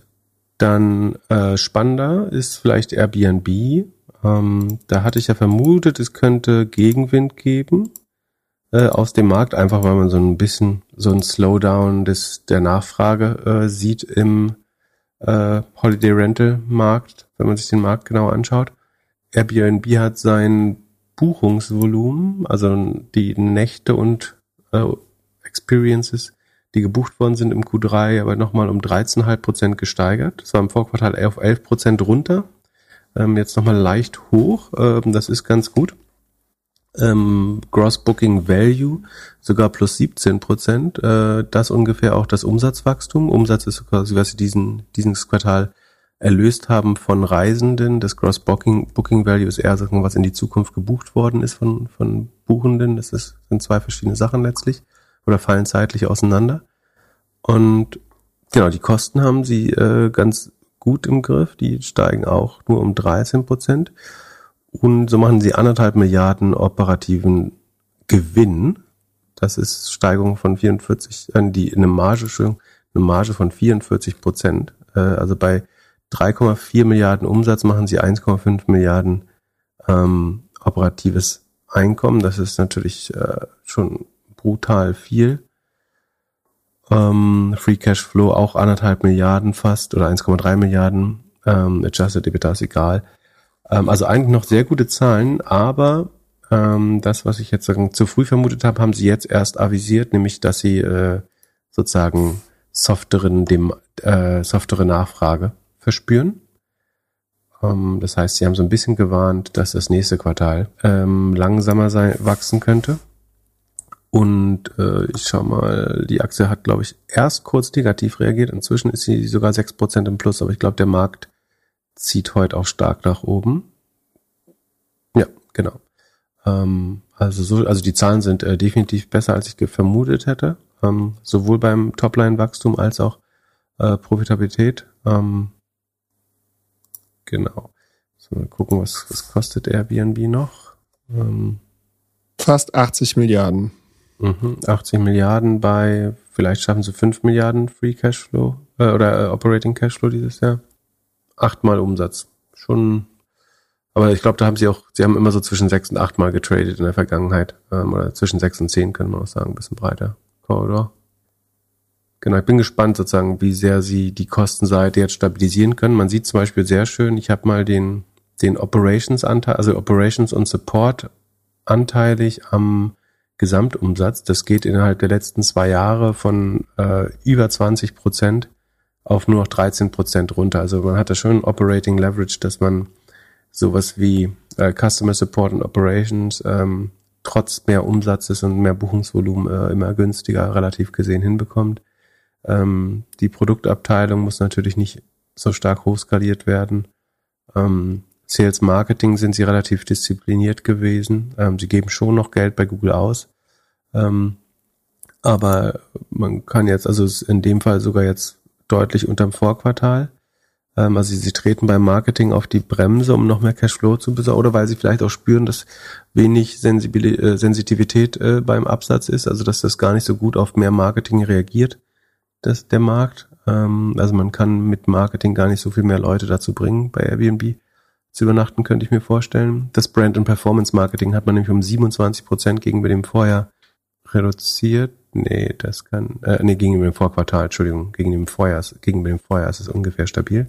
Dann äh, spannender ist vielleicht Airbnb. Ähm, da hatte ich ja vermutet, es könnte Gegenwind geben äh, aus dem Markt, einfach weil man so ein bisschen so ein Slowdown des der Nachfrage äh, sieht im äh, Holiday Rental Markt, wenn man sich den Markt genau anschaut. Airbnb hat sein Buchungsvolumen, also die Nächte und äh, Experiences die gebucht worden sind im Q3, aber nochmal um 13,5 Prozent gesteigert. Das war im Vorquartal auf 11 Prozent runter. Ähm, jetzt nochmal leicht hoch. Ähm, das ist ganz gut. Ähm, Gross Booking Value sogar plus 17 Prozent. Äh, das ungefähr auch das Umsatzwachstum. Umsatz ist quasi, was sie diesen, dieses Quartal erlöst haben von Reisenden. Das Gross Booking, Booking Value ist eher so, was in die Zukunft gebucht worden ist von, von Buchenden. Das ist, sind zwei verschiedene Sachen letztlich oder fallen zeitlich auseinander. Und genau, die Kosten haben sie äh, ganz gut im Griff. Die steigen auch nur um 13 Prozent. Und so machen sie anderthalb Milliarden operativen Gewinn. Das ist Steigerung von 44, äh, die eine Marge, eine Marge von 44 Prozent. Äh, also bei 3,4 Milliarden Umsatz machen sie 1,5 Milliarden ähm, operatives Einkommen. Das ist natürlich äh, schon brutal viel. Ähm, Free Cash Flow auch anderthalb Milliarden fast oder 1,3 Milliarden. Ähm, Adjusted EBITDA ist egal. Ähm, also eigentlich noch sehr gute Zahlen, aber ähm, das, was ich jetzt sagen, zu früh vermutet habe, haben sie jetzt erst avisiert, nämlich dass sie äh, sozusagen softeren, dem äh, softere Nachfrage verspüren. Ähm, das heißt, sie haben so ein bisschen gewarnt, dass das nächste Quartal ähm, langsamer sein, wachsen könnte. Und äh, ich schau mal, die Aktie hat, glaube ich, erst kurz negativ reagiert. Inzwischen ist sie sogar sechs Prozent im Plus, aber ich glaube, der Markt zieht heute auch stark nach oben. Ja, genau. Ähm, also so, also die Zahlen sind äh, definitiv besser, als ich vermutet hätte. Ähm, sowohl beim Topline-Wachstum als auch äh, Profitabilität. Ähm, genau. So, mal gucken, was, was kostet Airbnb noch. Ähm, Fast 80 Milliarden. Mhm, 80 Milliarden bei, vielleicht schaffen sie 5 Milliarden Free Cashflow äh, oder äh, Operating Cashflow dieses Jahr. Achtmal Umsatz. Schon, aber ich glaube, da haben sie auch, sie haben immer so zwischen 6 und 8 Mal getradet in der Vergangenheit. Ähm, oder zwischen 6 und 10 können wir auch sagen, ein bisschen breiter Korridor. Genau, ich bin gespannt sozusagen, wie sehr sie die Kostenseite jetzt stabilisieren können. Man sieht zum Beispiel sehr schön, ich habe mal den, den Operations-Anteil, also Operations und Support anteilig am Gesamtumsatz. Das geht innerhalb der letzten zwei Jahre von äh, über 20 Prozent auf nur noch 13 Prozent runter. Also man hat da schon Operating Leverage, dass man sowas wie äh, Customer Support und Operations ähm, trotz mehr Umsatzes und mehr Buchungsvolumen äh, immer günstiger relativ gesehen hinbekommt. Ähm, die Produktabteilung muss natürlich nicht so stark hochskaliert werden. Ähm, Sales Marketing sind sie relativ diszipliniert gewesen. Ähm, sie geben schon noch Geld bei Google aus. Ähm, aber man kann jetzt, also in dem Fall sogar jetzt deutlich unterm Vorquartal. Ähm, also sie, treten beim Marketing auf die Bremse, um noch mehr Cashflow zu besorgen, oder weil sie vielleicht auch spüren, dass wenig Sensibil äh, Sensitivität äh, beim Absatz ist, also dass das gar nicht so gut auf mehr Marketing reagiert, dass der Markt. Ähm, also man kann mit Marketing gar nicht so viel mehr Leute dazu bringen bei Airbnb zu übernachten, könnte ich mir vorstellen. Das Brand- und Performance-Marketing hat man nämlich um 27 Prozent gegenüber dem Vorjahr reduziert. Nee, das kann, äh, nee, gegenüber dem Vorquartal, Entschuldigung, gegen dem Vorjahr, gegenüber dem Vorjahr ist es ungefähr stabil.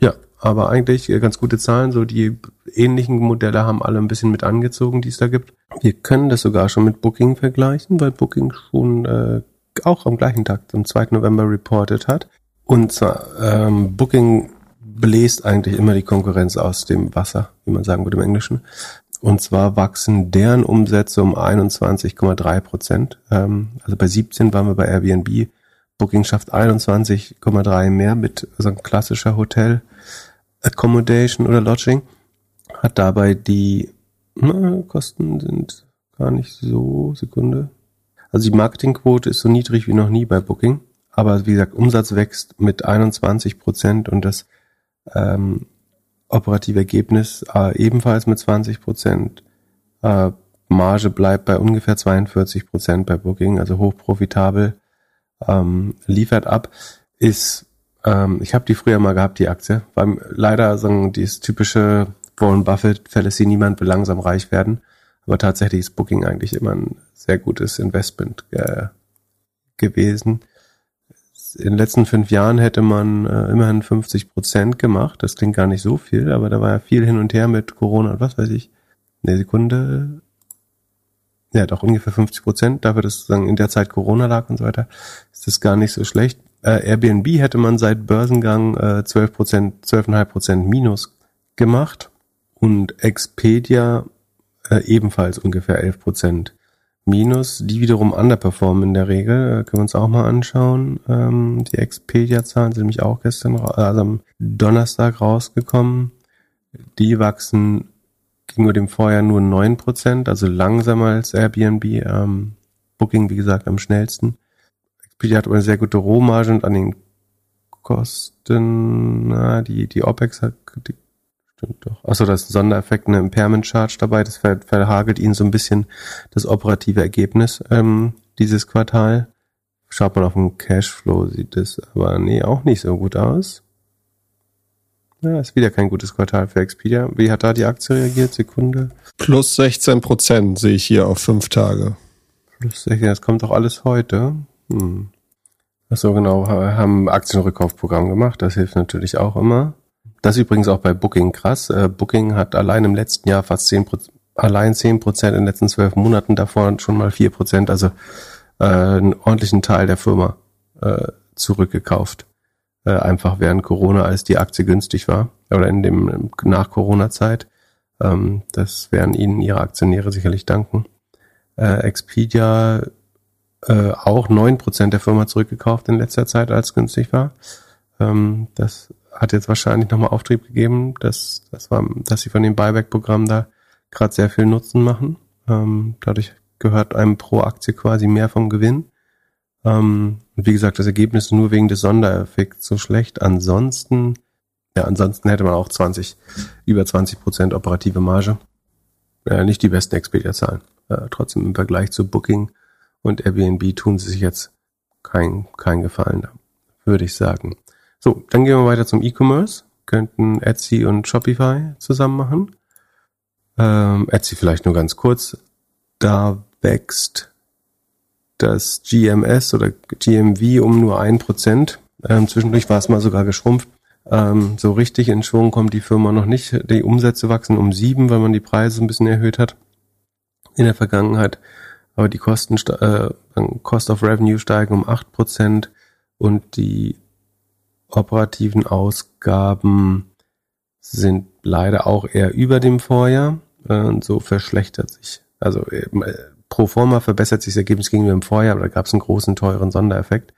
Ja, aber eigentlich äh, ganz gute Zahlen, so die ähnlichen Modelle haben alle ein bisschen mit angezogen, die es da gibt. Wir können das sogar schon mit Booking vergleichen, weil Booking schon äh, auch am gleichen Tag, am 2. November, reported hat. Und zwar, ähm, Booking bläst eigentlich immer die Konkurrenz aus dem Wasser, wie man sagen würde im Englischen. Und zwar wachsen deren Umsätze um 21,3 Prozent. Ähm, also bei 17 waren wir bei Airbnb. Booking schafft 21,3 mehr mit so ein klassischer Hotel. Accommodation oder Lodging, hat dabei die na, Kosten sind gar nicht so Sekunde. Also die Marketingquote ist so niedrig wie noch nie bei Booking, aber wie gesagt Umsatz wächst mit 21 Prozent und das ähm, operative Ergebnis äh, ebenfalls mit 20 Prozent. Äh, Marge bleibt bei ungefähr 42 Prozent bei Booking, also hochprofitabel. Ähm, liefert ab, ist, ähm, ich habe die früher mal gehabt, die Aktie, weil leider sagen dieses typische Warren Buffett Fälle sie niemand will langsam reich werden, aber tatsächlich ist Booking eigentlich immer ein sehr gutes Investment äh, gewesen. In den letzten fünf Jahren hätte man äh, immerhin 50 Prozent gemacht. Das klingt gar nicht so viel, aber da war ja viel hin und her mit Corona und was weiß ich. Eine Sekunde ja doch ungefähr 50 Prozent, dafür, dass sozusagen in der Zeit Corona lag und so weiter, ist das gar nicht so schlecht. Äh, Airbnb hätte man seit Börsengang äh, 12 Prozent, 12,5 Prozent Minus gemacht und Expedia äh, ebenfalls ungefähr 11 Prozent Minus. Die wiederum underperformen in der Regel, äh, können wir uns auch mal anschauen. Ähm, die Expedia-Zahlen sind nämlich auch gestern, also am Donnerstag rausgekommen. Die wachsen gegenüber dem Vorjahr nur neun Prozent, also langsamer als Airbnb. Ähm, Booking, wie gesagt, am schnellsten. Expedia hat aber eine sehr gute Rohmarge und an den Kosten, na, die, die OPEX hat, die, stimmt doch. Achso, da ist ein Sondereffekt, eine Impairment Charge dabei, das ver, verhagelt ihnen so ein bisschen das operative Ergebnis, ähm, dieses Quartal. Schaut man auf den Cashflow, sieht das aber nee, auch nicht so gut aus. Ja, ist wieder kein gutes Quartal für Expedia. Wie hat da die Aktie reagiert? Sekunde. Plus 16 Prozent sehe ich hier auf fünf Tage. Plus 16, das kommt doch alles heute. Hm. Achso, genau, haben Aktienrückkaufprogramm gemacht. Das hilft natürlich auch immer. Das ist übrigens auch bei Booking krass. Äh, Booking hat allein im letzten Jahr fast 10% allein 10 Prozent in den letzten zwölf Monaten, davor schon mal 4 Prozent, also äh, einen ordentlichen Teil der Firma äh, zurückgekauft äh, einfach während Corona, als die Aktie günstig war oder in dem nach Corona-Zeit. Ähm, das werden Ihnen Ihre Aktionäre sicherlich danken. Äh, Expedia äh, auch neun Prozent der Firma zurückgekauft in letzter Zeit, als günstig war. Ähm, das hat jetzt wahrscheinlich nochmal Auftrieb gegeben, dass, das war, dass sie von dem Buyback-Programm da gerade sehr viel Nutzen machen. Ähm, dadurch gehört einem pro Aktie quasi mehr vom Gewinn. Ähm, und wie gesagt, das Ergebnis ist nur wegen des Sondereffekts so schlecht. Ansonsten, ja, ansonsten hätte man auch 20, über 20 Prozent operative Marge. Äh, nicht die besten Expedia-Zahlen. Äh, trotzdem im Vergleich zu Booking und Airbnb tun sie sich jetzt kein, kein Gefallen würde ich sagen. So, dann gehen wir weiter zum E-Commerce. Könnten Etsy und Shopify zusammen machen. Ähm, Etsy vielleicht nur ganz kurz. Da wächst das GMS oder GMV um nur ein Prozent. Ähm, zwischendurch war es mal sogar geschrumpft. Ähm, so richtig in Schwung kommt die Firma noch nicht. Die Umsätze wachsen um sieben, weil man die Preise ein bisschen erhöht hat in der Vergangenheit. Aber die Kosten, äh, Cost of Revenue steigen um acht Prozent und die operativen Ausgaben sind leider auch eher über dem Vorjahr. Äh, so verschlechtert sich. Also äh, pro forma verbessert sich das Ergebnis gegenüber dem Vorjahr, aber da gab es einen großen, teuren Sondereffekt.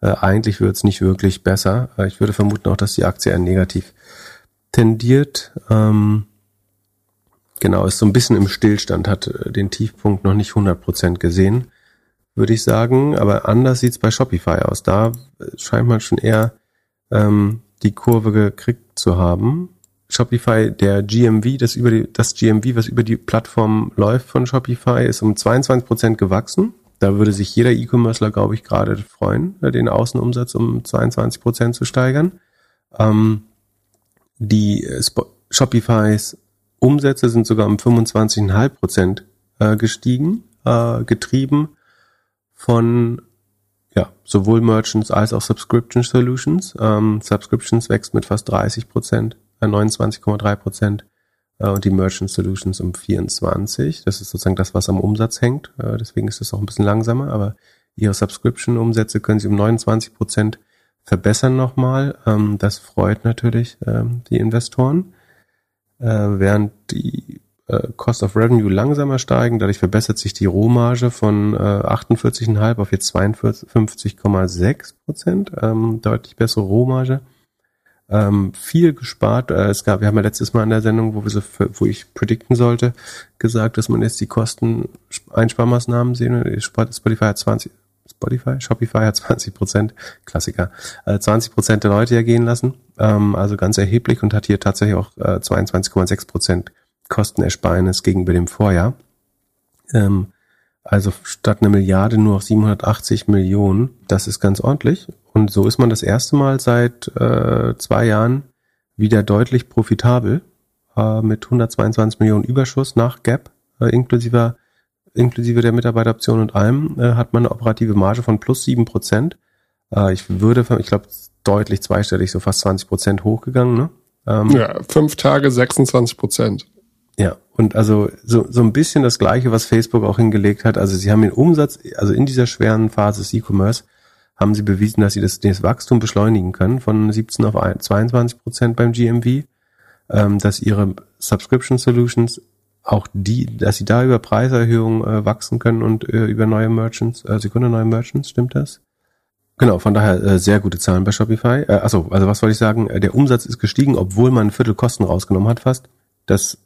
Äh, eigentlich wird es nicht wirklich besser. Ich würde vermuten auch, dass die Aktie eher negativ tendiert. Ähm, genau, ist so ein bisschen im Stillstand, hat den Tiefpunkt noch nicht 100% gesehen, würde ich sagen. Aber anders sieht's bei Shopify aus. Da scheint man schon eher ähm, die Kurve gekriegt zu haben. Shopify, der GMV, das über die, das GMV, was über die Plattform läuft von Shopify, ist um 22 Prozent gewachsen. Da würde sich jeder E-Commercer, glaube ich, gerade freuen, den Außenumsatz um 22 Prozent zu steigern. Ähm, die äh, Shopifys Umsätze sind sogar um 25,5 Prozent äh, gestiegen, äh, getrieben von ja, sowohl Merchants als auch Subscription Solutions. Ähm, Subscriptions wächst mit fast 30 Prozent 29,3 Prozent äh, und die Merchant Solutions um 24. Das ist sozusagen das, was am Umsatz hängt. Äh, deswegen ist es auch ein bisschen langsamer, aber ihre Subscription-Umsätze können sie um 29 Prozent verbessern nochmal. Ähm, das freut natürlich ähm, die Investoren. Äh, während die Cost of Revenue langsamer steigen, dadurch verbessert sich die Rohmarge von 48,5 auf jetzt 52,6 Prozent, ähm, deutlich bessere Rohmarge. ähm, viel gespart. Äh, es gab, wir haben ja letztes Mal in der Sendung, wo wir so, wo ich predikten sollte, gesagt, dass man jetzt die Kosten-Einsparmaßnahmen sehen. Spotify hat 20, Spotify, Shopify hat 20 Prozent, Klassiker, äh, 20 Prozent der Leute ja gehen lassen, ähm, also ganz erheblich und hat hier tatsächlich auch äh, 22,6 Prozent Kostenersparnis gegenüber dem Vorjahr. Ähm, also statt eine Milliarde nur auf 780 Millionen. Das ist ganz ordentlich. Und so ist man das erste Mal seit äh, zwei Jahren wieder deutlich profitabel äh, mit 122 Millionen Überschuss nach Gap, äh, inklusive, inklusive der Mitarbeiteroption und allem, äh, hat man eine operative Marge von plus sieben Prozent. Äh, ich würde, ich glaube, deutlich zweistellig, so fast 20 Prozent hochgegangen. Ne? Ähm, ja, fünf Tage 26 Prozent. Ja, und also so, so ein bisschen das Gleiche, was Facebook auch hingelegt hat. Also sie haben den Umsatz, also in dieser schweren Phase des E-Commerce, haben sie bewiesen, dass sie das, das Wachstum beschleunigen können von 17 auf 22 Prozent beim GMV, ähm, dass ihre Subscription Solutions auch die, dass sie da über Preiserhöhungen äh, wachsen können und äh, über neue Merchants, äh, Sekunde neue Merchants, stimmt das? Genau, von daher äh, sehr gute Zahlen bei Shopify. Äh, achso, also was wollte ich sagen? Äh, der Umsatz ist gestiegen, obwohl man ein Viertel Kosten rausgenommen hat fast. Das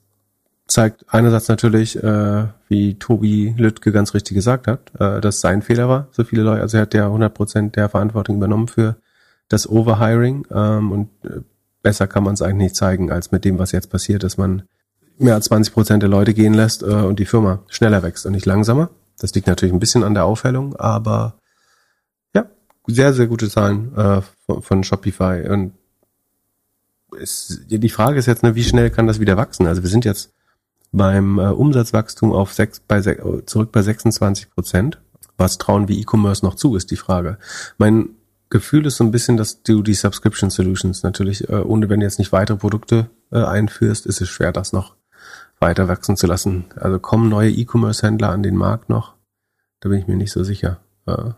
zeigt einerseits natürlich, äh, wie Tobi Lüttke ganz richtig gesagt hat, äh, dass sein Fehler war. So viele Leute, also er hat ja 100% der Verantwortung übernommen für das Overhiring ähm, und äh, besser kann man es eigentlich nicht zeigen, als mit dem, was jetzt passiert, dass man mehr als 20% der Leute gehen lässt äh, und die Firma schneller wächst und nicht langsamer. Das liegt natürlich ein bisschen an der Aufhellung, aber ja, sehr, sehr gute Zahlen äh, von, von Shopify. Und es, die Frage ist jetzt, ne, wie schnell kann das wieder wachsen? Also wir sind jetzt beim äh, Umsatzwachstum auf sechs, bei, zurück bei 26 Prozent. Was trauen wir E-Commerce noch zu, ist die Frage. Mein Gefühl ist so ein bisschen, dass du die Subscription Solutions natürlich, äh, ohne wenn du jetzt nicht weitere Produkte äh, einführst, ist es schwer, das noch weiter wachsen zu lassen. Also kommen neue E-Commerce-Händler an den Markt noch? Da bin ich mir nicht so sicher. Äh,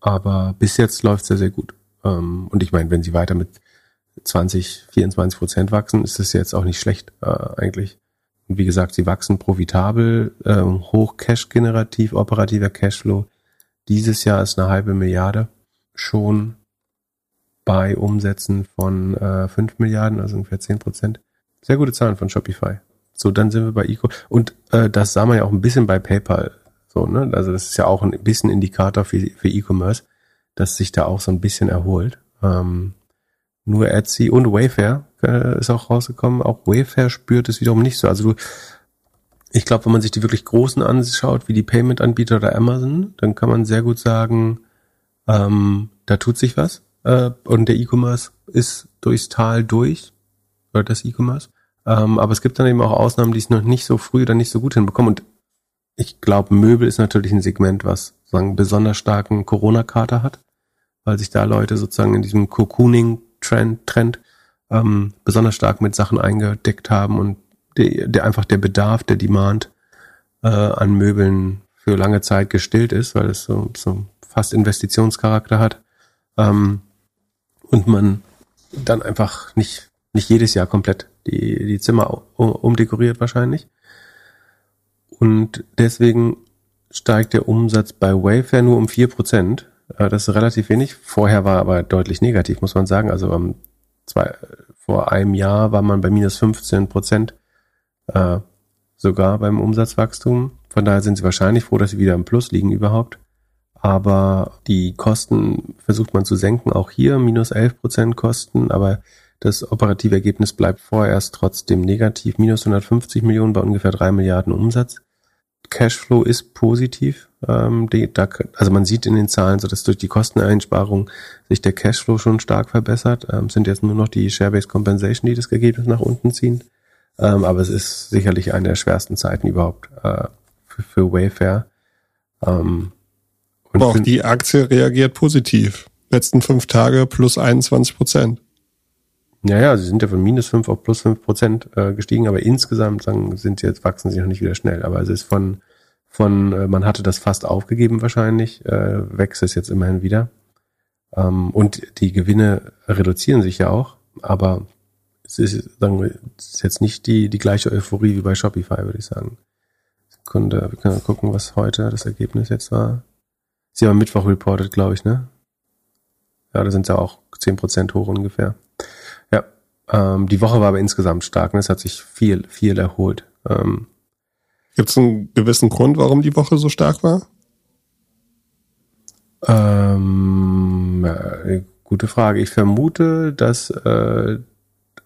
aber bis jetzt läuft es sehr, sehr gut. Ähm, und ich meine, wenn sie weiter mit 20, 24 Prozent wachsen, ist das jetzt auch nicht schlecht äh, eigentlich. Wie gesagt, sie wachsen profitabel, äh, hoch Cash-generativ, operativer Cashflow. Dieses Jahr ist eine halbe Milliarde schon bei Umsätzen von äh, 5 Milliarden, also ungefähr 10 Prozent. Sehr gute Zahlen von Shopify. So, dann sind wir bei Eco. Und äh, das sah man ja auch ein bisschen bei PayPal. So, ne? Also das ist ja auch ein bisschen Indikator für, für E-Commerce, dass sich da auch so ein bisschen erholt. Ähm, nur Etsy und Wayfair äh, ist auch rausgekommen. Auch Wayfair spürt es wiederum nicht so. Also du, ich glaube, wenn man sich die wirklich großen anschaut, wie die Payment-Anbieter oder Amazon, dann kann man sehr gut sagen, ähm, da tut sich was. Äh, und der E-Commerce ist durchs Tal durch, oder das E-Commerce. Ähm, aber es gibt dann eben auch Ausnahmen, die es noch nicht so früh oder nicht so gut hinbekommen. Und ich glaube, Möbel ist natürlich ein Segment, was sagen besonders starken Corona-Kater hat, weil sich da Leute sozusagen in diesem Cocooning Trend, Trend ähm, besonders stark mit Sachen eingedeckt haben und der, der einfach der Bedarf, der Demand äh, an Möbeln für lange Zeit gestillt ist, weil es so, so fast Investitionscharakter hat. Ähm, und man dann einfach nicht, nicht jedes Jahr komplett die, die Zimmer umdekoriert wahrscheinlich. Und deswegen steigt der Umsatz bei Wayfair nur um vier Prozent äh, das ist relativ wenig. Vorher war aber deutlich negativ, muss man sagen. Also um, zwei, vor einem Jahr war man bei minus 15 Prozent äh, sogar beim Umsatzwachstum. Von daher sind sie wahrscheinlich froh, dass sie wieder im Plus liegen überhaupt. Aber die Kosten versucht man zu senken. Auch hier minus 11 Prozent Kosten, aber das operative Ergebnis bleibt vorerst trotzdem negativ. Minus 150 Millionen bei ungefähr drei Milliarden Umsatz. Cashflow ist positiv. Ähm, die, da, also man sieht in den Zahlen, so dass durch die Kosteneinsparung sich der Cashflow schon stark verbessert. Ähm, sind jetzt nur noch die Share-Based Compensation, die das Ergebnis nach unten ziehen. Ähm, aber es ist sicherlich eine der schwersten Zeiten überhaupt äh, für, für Wayfair. Ähm, und auch die Aktie reagiert positiv. Letzten fünf Tage plus 21 Prozent. Ja, ja, sie sind ja von minus fünf auf plus fünf Prozent äh, gestiegen, aber insgesamt sagen, sind sie jetzt, wachsen sie noch nicht wieder schnell. Aber es ist von, von äh, man hatte das fast aufgegeben wahrscheinlich, äh, wächst es jetzt immerhin wieder. Ähm, und die Gewinne reduzieren sich ja auch, aber es ist, sagen wir, es ist jetzt nicht die, die gleiche Euphorie wie bei Shopify, würde ich sagen. Sekunde, wir können gucken, was heute das Ergebnis jetzt war. Sie haben Mittwoch reported, glaube ich, ne? Ja, da sind sie auch zehn Prozent hoch ungefähr. Ja, ähm, die Woche war aber insgesamt stark. Ne? Es hat sich viel, viel erholt. Ähm, Gibt es einen gewissen Grund, warum die Woche so stark war? Ähm, äh, gute Frage. Ich vermute, dass äh,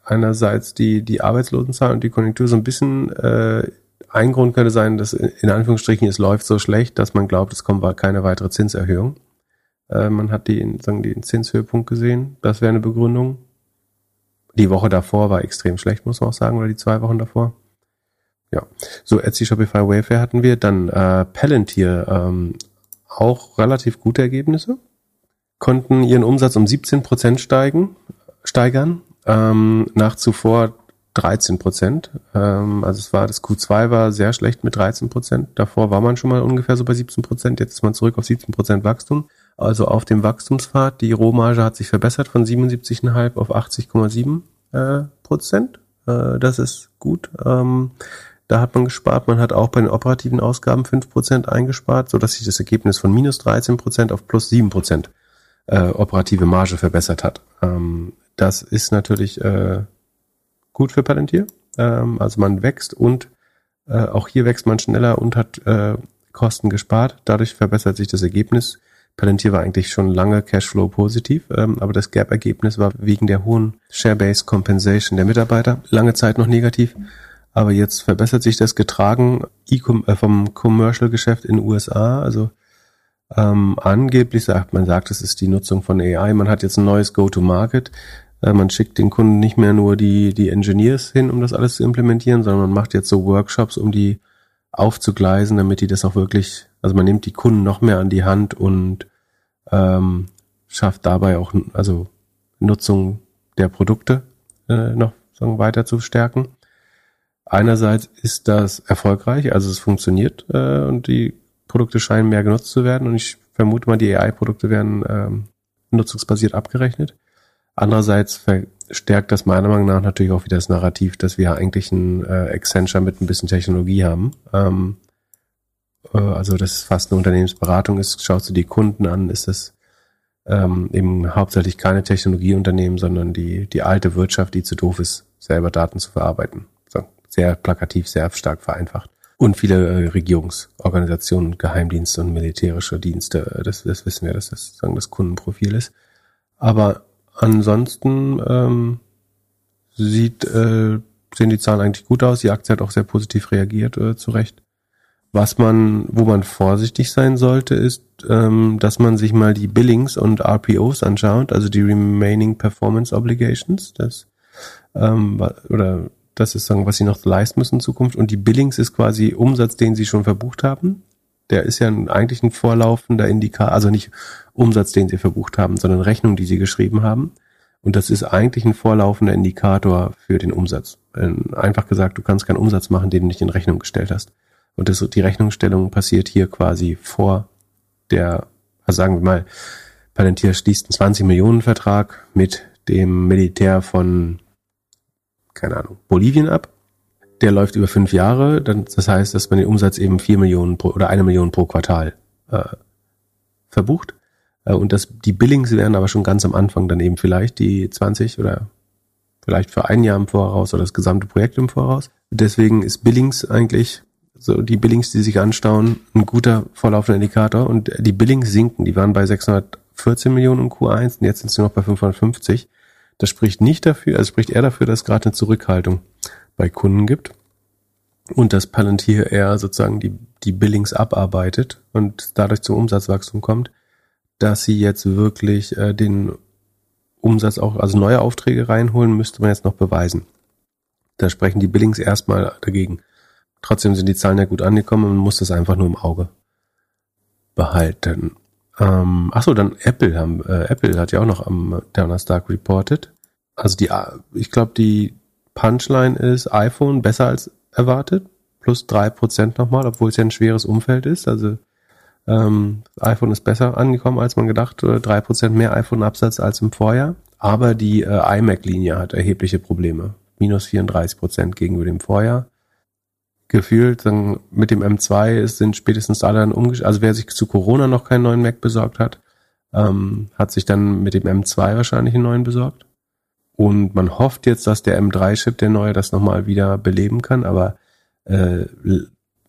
einerseits die, die Arbeitslosenzahl und die Konjunktur so ein bisschen äh, ein Grund könnte sein, dass in Anführungsstrichen es läuft so schlecht, dass man glaubt, es kommt keine weitere Zinserhöhung. Äh, man hat die, sagen, den Zinshöhepunkt gesehen. Das wäre eine Begründung. Die Woche davor war extrem schlecht, muss man auch sagen, oder die zwei Wochen davor. Ja, so Etsy, Shopify, Wayfair hatten wir. Dann äh, Palantir, ähm, auch relativ gute Ergebnisse. Konnten ihren Umsatz um 17 Prozent steigen, steigern, ähm, nach zuvor 13 Prozent. Ähm, also es war, das Q2 war sehr schlecht mit 13 Prozent. Davor war man schon mal ungefähr so bei 17 Prozent. Jetzt ist man zurück auf 17 Prozent Wachstum. Also auf dem Wachstumspfad. Die Rohmarge hat sich verbessert von 77,5 auf 80,7 äh, Prozent. Äh, das ist gut. Ähm, da hat man gespart. Man hat auch bei den operativen Ausgaben fünf Prozent eingespart, so dass sich das Ergebnis von minus 13 Prozent auf plus sieben Prozent äh, operative Marge verbessert hat. Ähm, das ist natürlich äh, gut für Palantir. Ähm, also man wächst und äh, auch hier wächst man schneller und hat äh, Kosten gespart. Dadurch verbessert sich das Ergebnis. Palantir war eigentlich schon lange Cashflow positiv, ähm, aber das Gap-Ergebnis war wegen der hohen Share-Based Compensation der Mitarbeiter lange Zeit noch negativ. Aber jetzt verbessert sich das getragen äh, vom Commercial-Geschäft in den USA. Also ähm, angeblich sagt man sagt, es ist die Nutzung von AI. Man hat jetzt ein neues Go-to-Market. Äh, man schickt den Kunden nicht mehr nur die die Engineers hin, um das alles zu implementieren, sondern man macht jetzt so Workshops, um die aufzugleisen, damit die das auch wirklich. Also man nimmt die Kunden noch mehr an die Hand und ähm, schafft dabei auch also Nutzung der Produkte äh, noch sagen, weiter zu stärken. Einerseits ist das erfolgreich, also es funktioniert äh, und die Produkte scheinen mehr genutzt zu werden und ich vermute mal, die AI-Produkte werden ähm, nutzungsbasiert abgerechnet. Andererseits verstärkt das meiner Meinung nach natürlich auch wieder das Narrativ, dass wir eigentlich ein äh, Accenture mit ein bisschen Technologie haben. Ähm, äh, also das ist fast eine Unternehmensberatung ist, schaust du die Kunden an, ist das ähm, eben hauptsächlich keine Technologieunternehmen, sondern die, die alte Wirtschaft, die zu doof ist, selber Daten zu verarbeiten sehr plakativ, sehr stark vereinfacht. Und viele äh, Regierungsorganisationen, Geheimdienste und militärische Dienste, äh, das, das wissen wir, dass das sozusagen das Kundenprofil ist. Aber ansonsten ähm, sieht, äh, sehen die Zahlen eigentlich gut aus. Die Aktie hat auch sehr positiv reagiert, äh, zu Recht. Was man, wo man vorsichtig sein sollte, ist, ähm, dass man sich mal die Billings und RPOs anschaut, also die Remaining Performance Obligations, das ähm, oder das ist sagen, was sie noch leisten müssen in Zukunft. Und die Billings ist quasi Umsatz, den sie schon verbucht haben. Der ist ja eigentlich ein vorlaufender Indikator, also nicht Umsatz, den sie verbucht haben, sondern Rechnung, die sie geschrieben haben. Und das ist eigentlich ein vorlaufender Indikator für den Umsatz. Einfach gesagt, du kannst keinen Umsatz machen, den du nicht in Rechnung gestellt hast. Und das, die Rechnungsstellung passiert hier quasi vor der, also sagen wir mal, Palantir schließt einen 20 Millionen Vertrag mit dem Militär von keine Ahnung, Bolivien ab. Der läuft über fünf Jahre. Das heißt, dass man den Umsatz eben vier Millionen pro, oder eine Million pro Quartal äh, verbucht. Äh, und das, die Billings wären aber schon ganz am Anfang dann eben vielleicht die 20 oder vielleicht für ein Jahr im Voraus oder das gesamte Projekt im Voraus. Deswegen ist Billings eigentlich so die Billings, die sich anstauen, ein guter vorlaufender Indikator. Und die Billings sinken. Die waren bei 614 Millionen im Q1 und jetzt sind sie noch bei 550. Das spricht nicht dafür, also spricht eher dafür, dass es gerade eine Zurückhaltung bei Kunden gibt und dass Palantir eher sozusagen die, die Billings abarbeitet und dadurch zum Umsatzwachstum kommt, dass sie jetzt wirklich äh, den Umsatz auch, also neue Aufträge reinholen, müsste man jetzt noch beweisen. Da sprechen die Billings erstmal dagegen. Trotzdem sind die Zahlen ja gut angekommen und man muss das einfach nur im Auge behalten. Ähm, ach so, dann Apple haben äh, Apple hat ja auch noch am Donnerstag reported. Also die, ich glaube, die Punchline ist iPhone besser als erwartet, plus drei Prozent nochmal, obwohl es ja ein schweres Umfeld ist. Also ähm, das iPhone ist besser angekommen, als man gedacht. Drei Prozent mehr iPhone-Absatz als im Vorjahr. Aber die äh, iMac-Linie hat erhebliche Probleme. Minus 34 Prozent gegenüber dem Vorjahr gefühlt dann mit dem M2 ist, sind spätestens alle dann umgestellt. Also wer sich zu Corona noch keinen neuen Mac besorgt hat, ähm, hat sich dann mit dem M2 wahrscheinlich einen neuen besorgt. Und man hofft jetzt, dass der M3-Chip, der neue, das nochmal wieder beleben kann, aber äh,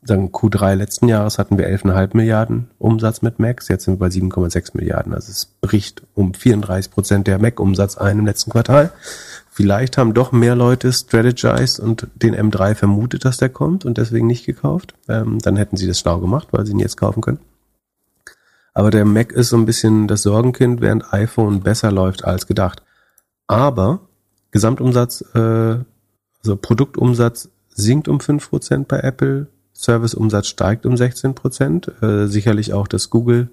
sagen Q3 letzten Jahres hatten wir 11,5 Milliarden Umsatz mit Macs, jetzt sind wir bei 7,6 Milliarden. Also es bricht um 34 Prozent der Mac-Umsatz ein im letzten Quartal. Vielleicht haben doch mehr Leute strategized und den M3 vermutet, dass der kommt und deswegen nicht gekauft. Ähm, dann hätten sie das schlau gemacht, weil sie ihn jetzt kaufen können. Aber der Mac ist so ein bisschen das Sorgenkind, während iPhone besser läuft als gedacht. Aber Gesamtumsatz, äh, also Produktumsatz sinkt um 5% bei Apple, Serviceumsatz steigt um 16%, äh, sicherlich auch das Google,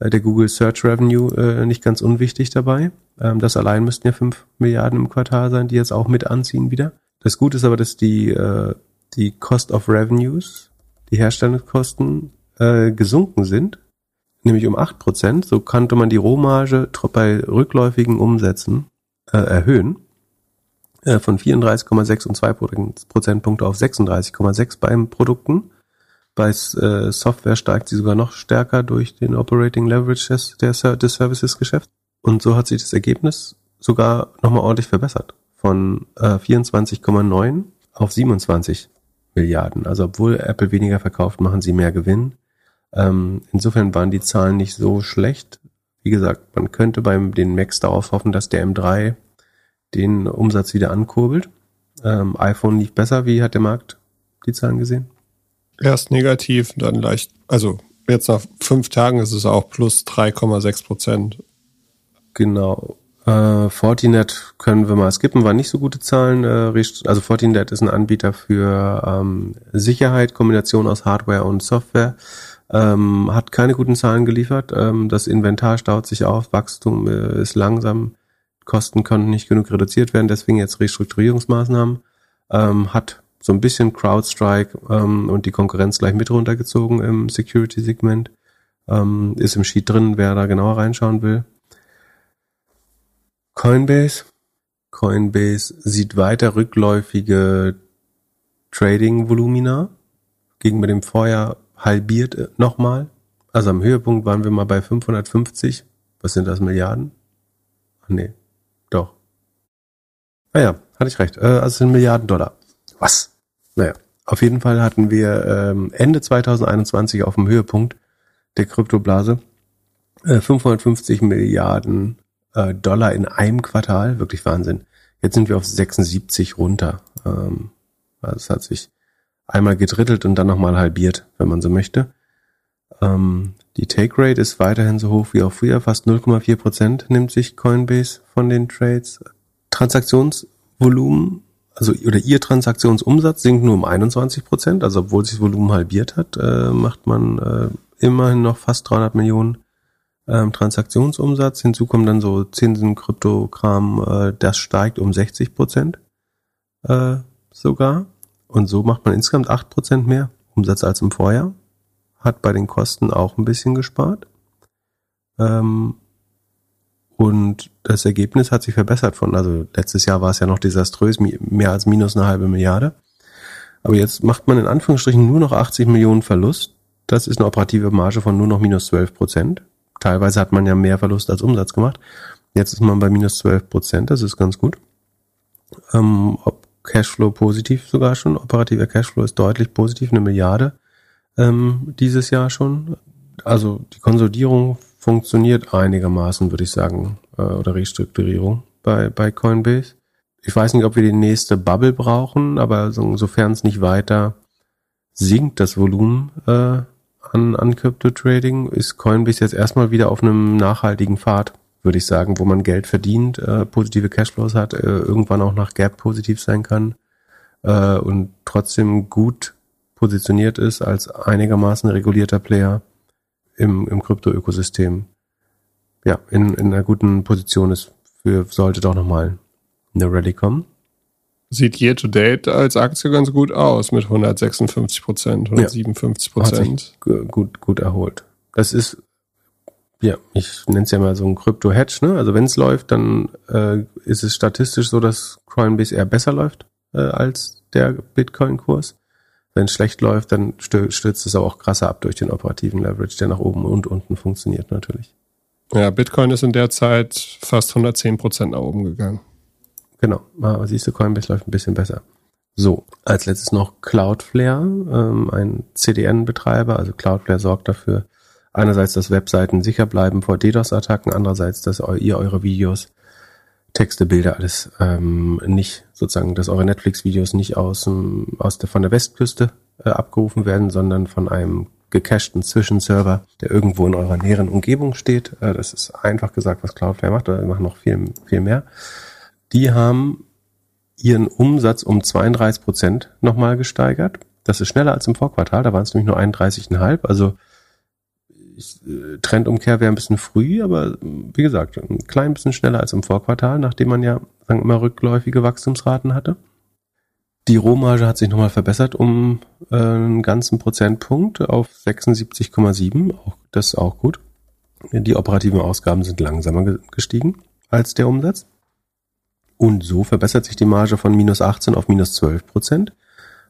der Google Search Revenue äh, nicht ganz unwichtig dabei. Ähm, das allein müssten ja 5 Milliarden im Quartal sein, die jetzt auch mit anziehen wieder. Das Gute ist aber, dass die, äh, die Cost of Revenues, die Herstellungskosten, äh, gesunken sind, nämlich um 8%. So konnte man die Rohmarge bei rückläufigen Umsätzen äh, erhöhen äh, von 34,6 und 2 Prozentpunkte auf 36,6 beim Produkten. Bei äh, Software steigt sie sogar noch stärker durch den Operating Leverage des, des Services-Geschäfts. Und so hat sich das Ergebnis sogar nochmal ordentlich verbessert. Von äh, 24,9 auf 27 Milliarden. Also obwohl Apple weniger verkauft, machen sie mehr Gewinn. Ähm, insofern waren die Zahlen nicht so schlecht. Wie gesagt, man könnte beim den Macs darauf hoffen, dass der M3 den Umsatz wieder ankurbelt. Ähm, iPhone lief besser. Wie hat der Markt die Zahlen gesehen? Erst negativ, dann leicht, also jetzt nach fünf Tagen ist es auch plus 3,6 Prozent. Genau. Äh, Fortinet können wir mal skippen, war nicht so gute Zahlen. Äh, also Fortinet ist ein Anbieter für ähm, Sicherheit, Kombination aus Hardware und Software. Ähm, hat keine guten Zahlen geliefert. Ähm, das Inventar staut sich auf, Wachstum äh, ist langsam, Kosten konnten nicht genug reduziert werden, deswegen jetzt Restrukturierungsmaßnahmen. Ähm, hat so ein bisschen CrowdStrike ähm, und die Konkurrenz gleich mit runtergezogen im Security-Segment. Ähm, ist im Sheet drin, wer da genauer reinschauen will. Coinbase. Coinbase sieht weiter rückläufige Trading-Volumina gegenüber dem Vorjahr halbiert äh, nochmal. Also am Höhepunkt waren wir mal bei 550. Was sind das, Milliarden? Ach nee, doch. Ah ja, hatte ich recht. Äh, also sind Milliarden Dollar. Was? Naja, auf jeden Fall hatten wir ähm, Ende 2021 auf dem Höhepunkt der Kryptoblase äh, 550 Milliarden äh, Dollar in einem Quartal. Wirklich Wahnsinn. Jetzt sind wir auf 76 runter. Ähm, also es hat sich einmal gedrittelt und dann nochmal halbiert, wenn man so möchte. Ähm, die Take Rate ist weiterhin so hoch wie auch früher, fast 0,4 Prozent nimmt sich Coinbase von den Trades. Transaktionsvolumen, also oder ihr Transaktionsumsatz sinkt nur um 21 Prozent, also obwohl sich das Volumen halbiert hat, äh, macht man äh, immerhin noch fast 300 Millionen ähm, Transaktionsumsatz. Hinzu kommen dann so Zinsen, Kryptokram, äh, das steigt um 60 Prozent äh, sogar. Und so macht man insgesamt acht Prozent mehr Umsatz als im Vorjahr. Hat bei den Kosten auch ein bisschen gespart. Ähm, und das Ergebnis hat sich verbessert von, also letztes Jahr war es ja noch desaströs, mehr als minus eine halbe Milliarde. Aber jetzt macht man in Anführungsstrichen nur noch 80 Millionen Verlust. Das ist eine operative Marge von nur noch minus 12 Prozent. Teilweise hat man ja mehr Verlust als Umsatz gemacht. Jetzt ist man bei minus 12 Prozent, das ist ganz gut. Ähm, ob Cashflow positiv sogar schon. Operativer Cashflow ist deutlich positiv, eine Milliarde ähm, dieses Jahr schon. Also die Konsolidierung funktioniert einigermaßen, würde ich sagen, äh, oder Restrukturierung bei, bei Coinbase. Ich weiß nicht, ob wir die nächste Bubble brauchen, aber so, sofern es nicht weiter sinkt, das Volumen äh, an, an Crypto-Trading, ist Coinbase jetzt erstmal wieder auf einem nachhaltigen Pfad würde ich sagen, wo man Geld verdient, äh, positive Cashflows hat, äh, irgendwann auch nach Gap positiv sein kann äh, und trotzdem gut positioniert ist als einigermaßen regulierter Player im, im Krypto-Ökosystem. Ja, in, in einer guten Position ist für, sollte doch nochmal eine Rallye kommen. Sieht year to date als Aktie ganz gut aus mit 156 Prozent, 157 Prozent. Ja, gut, gut erholt. Das ist ja, ich nenne es ja mal so ein Krypto-Hedge, ne? Also wenn es läuft, dann äh, ist es statistisch so, dass Coinbase eher besser läuft äh, als der Bitcoin-Kurs. Wenn es schlecht läuft, dann stürzt es aber auch krasser ab durch den operativen Leverage, der nach oben und unten funktioniert natürlich. Ja, Bitcoin ist in der Zeit fast 110 Prozent nach oben gegangen. Genau, aber siehst du, Coinbase läuft ein bisschen besser. So, als letztes noch Cloudflare, ähm, ein CDN-Betreiber. Also Cloudflare sorgt dafür, einerseits, dass Webseiten sicher bleiben vor DDoS-Attacken, andererseits, dass ihr eure Videos, Texte, Bilder, alles ähm, nicht sozusagen, dass eure Netflix-Videos nicht aus, aus der, von der Westküste äh, abgerufen werden, sondern von einem gecachten Zwischenserver, der irgendwo in eurer näheren Umgebung steht. Äh, das ist einfach gesagt, was Cloudflare macht, oder machen noch viel, viel mehr. Die haben ihren Umsatz um 32 Prozent nochmal gesteigert. Das ist schneller als im Vorquartal, da waren es nämlich nur 31,5. Also ich, äh, Trendumkehr wäre ein bisschen früh, aber wie gesagt, ein klein bisschen schneller als im Vorquartal, nachdem man ja sagen wir mal rückläufige Wachstumsraten hatte. Die Rohmarge hat sich nochmal verbessert um äh, einen ganzen Prozentpunkt auf 76,7. Auch, das ist auch gut. Die operativen Ausgaben sind langsamer gestiegen als der Umsatz. Und so verbessert sich die Marge von minus 18 auf minus 12 Prozent.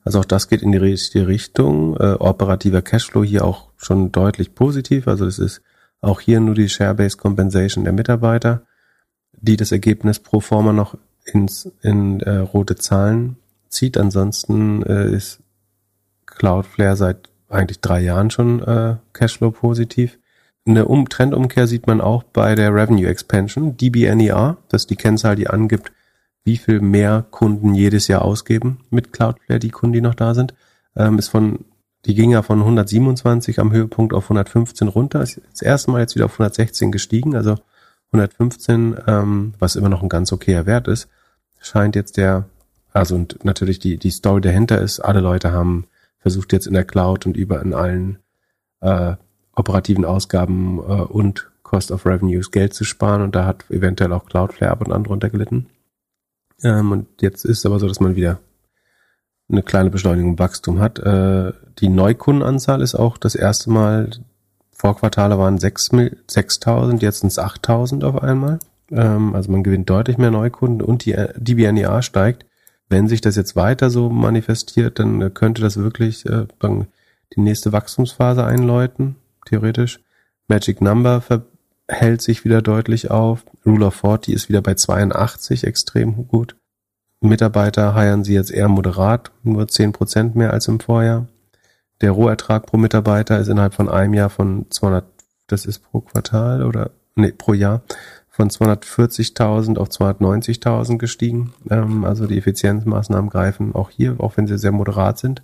Also auch das geht in die richtige Richtung. Äh, operativer Cashflow hier auch schon deutlich positiv. Also es ist auch hier nur die Share-Based Compensation der Mitarbeiter, die das Ergebnis pro forma noch ins, in äh, rote Zahlen zieht. Ansonsten äh, ist Cloudflare seit eigentlich drei Jahren schon äh, Cashflow positiv. Eine um Trendumkehr sieht man auch bei der Revenue Expansion, DBNER, das ist die Kennzahl, die angibt, wie viel mehr Kunden jedes Jahr ausgeben mit Cloudflare, die Kunden, die noch da sind, ähm, ist von, die ging ja von 127 am Höhepunkt auf 115 runter, ist das erste Mal jetzt wieder auf 116 gestiegen, also 115, ähm, was immer noch ein ganz okayer Wert ist, scheint jetzt der also und natürlich die, die Story dahinter ist, alle Leute haben versucht jetzt in der Cloud und über in allen äh, operativen Ausgaben äh, und Cost of Revenues Geld zu sparen. Und da hat eventuell auch Cloudflare ab und an drunter gelitten. Ähm, und jetzt ist es aber so, dass man wieder eine kleine Beschleunigung im Wachstum hat. Äh, die Neukundenanzahl ist auch das erste Mal, vor Quartale waren 6.000, jetzt sind es 8.000 auf einmal. Ähm, also man gewinnt deutlich mehr Neukunden und die DBNEA steigt wenn sich das jetzt weiter so manifestiert, dann äh, könnte das wirklich äh, die nächste Wachstumsphase einläuten, theoretisch. Magic Number hält sich wieder deutlich auf. Rule of 40 ist wieder bei 82, extrem gut. Mitarbeiter heiern sie jetzt eher moderat, nur 10% mehr als im Vorjahr. Der Rohertrag pro Mitarbeiter ist innerhalb von einem Jahr von 200, das ist pro Quartal oder, nee, pro Jahr, von 240.000 auf 290.000 gestiegen. Ähm, also die Effizienzmaßnahmen greifen auch hier, auch wenn sie sehr moderat sind.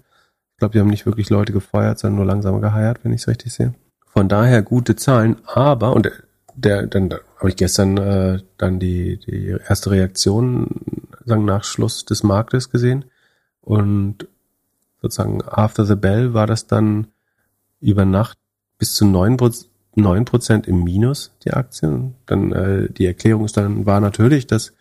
Ich glaube, die haben nicht wirklich Leute gefeuert, sondern nur langsamer geheiert, wenn ich es richtig sehe. Von daher gute Zahlen, aber, und der, dann habe ich gestern äh, dann die, die erste Reaktion sagen, nach Schluss des Marktes gesehen. Und sozusagen after the bell war das dann über Nacht bis zu neun Prozent im Minus, die Aktien. Dann äh, die Erklärung ist dann war natürlich, dass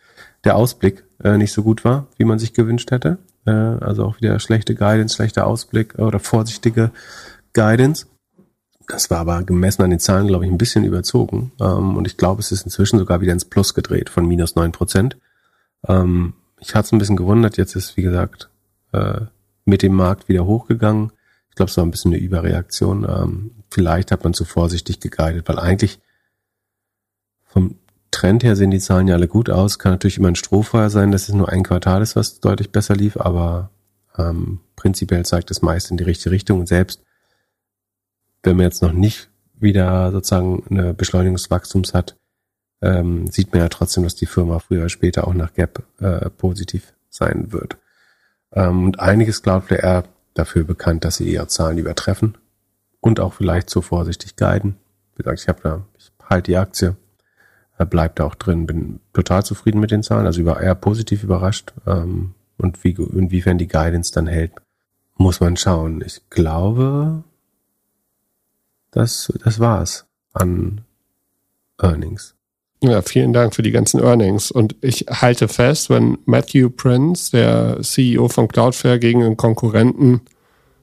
der Ausblick äh, nicht so gut war, wie man sich gewünscht hätte. Äh, also auch wieder schlechte Guidance, schlechter Ausblick oder vorsichtige Guidance. Das war aber gemessen an den Zahlen, glaube ich, ein bisschen überzogen. Ähm, und ich glaube, es ist inzwischen sogar wieder ins Plus gedreht von minus neun Prozent. Ähm, ich hatte es ein bisschen gewundert. Jetzt ist, wie gesagt, äh, mit dem Markt wieder hochgegangen. Ich glaube, es war ein bisschen eine Überreaktion. Ähm, vielleicht hat man zu vorsichtig geguidet, weil eigentlich vom Trend her sehen die Zahlen ja alle gut aus. Kann natürlich immer ein Strohfeuer sein, dass es nur ein Quartal ist, was deutlich besser lief, aber ähm, prinzipiell zeigt es meist in die richtige Richtung. Und selbst wenn man jetzt noch nicht wieder sozusagen eine Beschleunigung des Wachstums hat, ähm, sieht man ja trotzdem, dass die Firma früher oder später auch nach Gap äh, positiv sein wird. Ähm, und einiges Cloudflare dafür bekannt, dass sie ihre Zahlen übertreffen und auch vielleicht zu vorsichtig guiden. Wie gesagt, ich habe da, ich halte die Aktie, äh, bleibt da auch drin, bin total zufrieden mit den Zahlen, also über, eher positiv überrascht. Ähm, und wie, inwiefern die Guidance dann hält, muss man schauen. Ich glaube, das, das war's an Earnings. Ja, vielen Dank für die ganzen Earnings. Und ich halte fest, wenn Matthew Prince, der CEO von Cloudflare, gegen einen Konkurrenten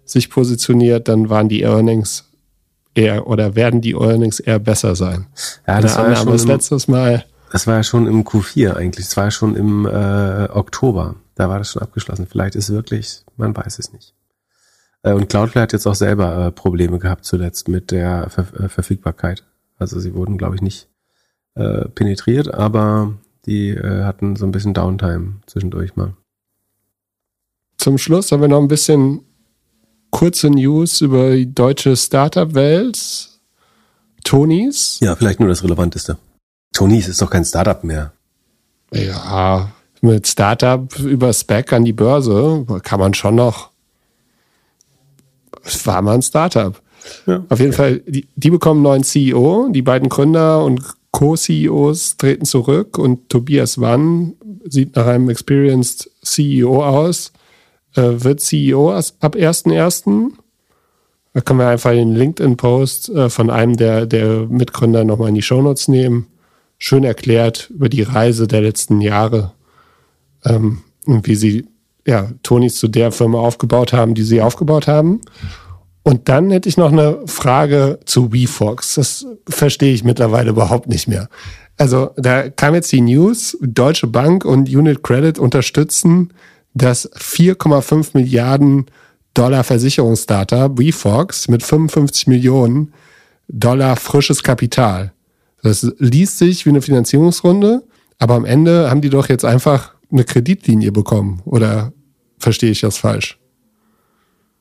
sich positioniert, dann waren die Earnings eher oder werden die Earnings eher besser sein. Ja, das war ja schon im, letztes Mal. Das war ja schon im Q4 eigentlich. Das war ja schon im äh, Oktober. Da war das schon abgeschlossen. Vielleicht ist wirklich, man weiß es nicht. Äh, und Cloudflare hat jetzt auch selber äh, Probleme gehabt zuletzt mit der Ver äh, Verfügbarkeit. Also sie wurden, glaube ich, nicht penetriert, aber die hatten so ein bisschen Downtime zwischendurch mal. Zum Schluss haben wir noch ein bisschen kurze News über die deutsche Startup-Welt. Tonys. Ja, vielleicht nur das Relevanteste. Tonys ist doch kein Startup mehr. Ja, mit Startup über Spec an die Börse kann man schon noch. Es war mal ein Startup. Ja. Auf jeden Fall, die, die bekommen einen neuen CEO. Die beiden Gründer und Co-CEOs treten zurück und Tobias Wann sieht nach einem Experienced CEO aus, äh, wird CEO ab 1.1. Da können wir einfach den LinkedIn-Post äh, von einem der, der Mitgründer nochmal in die Shownotes nehmen. Schön erklärt über die Reise der letzten Jahre ähm, und wie sie ja, Tonys zu der Firma aufgebaut haben, die sie aufgebaut haben. Und dann hätte ich noch eine Frage zu WeFox. Das verstehe ich mittlerweile überhaupt nicht mehr. Also da kam jetzt die News, Deutsche Bank und Unit Credit unterstützen das 4,5 Milliarden Dollar Versicherungsstartup WeFox mit 55 Millionen Dollar frisches Kapital. Das liest sich wie eine Finanzierungsrunde, aber am Ende haben die doch jetzt einfach eine Kreditlinie bekommen. Oder verstehe ich das falsch?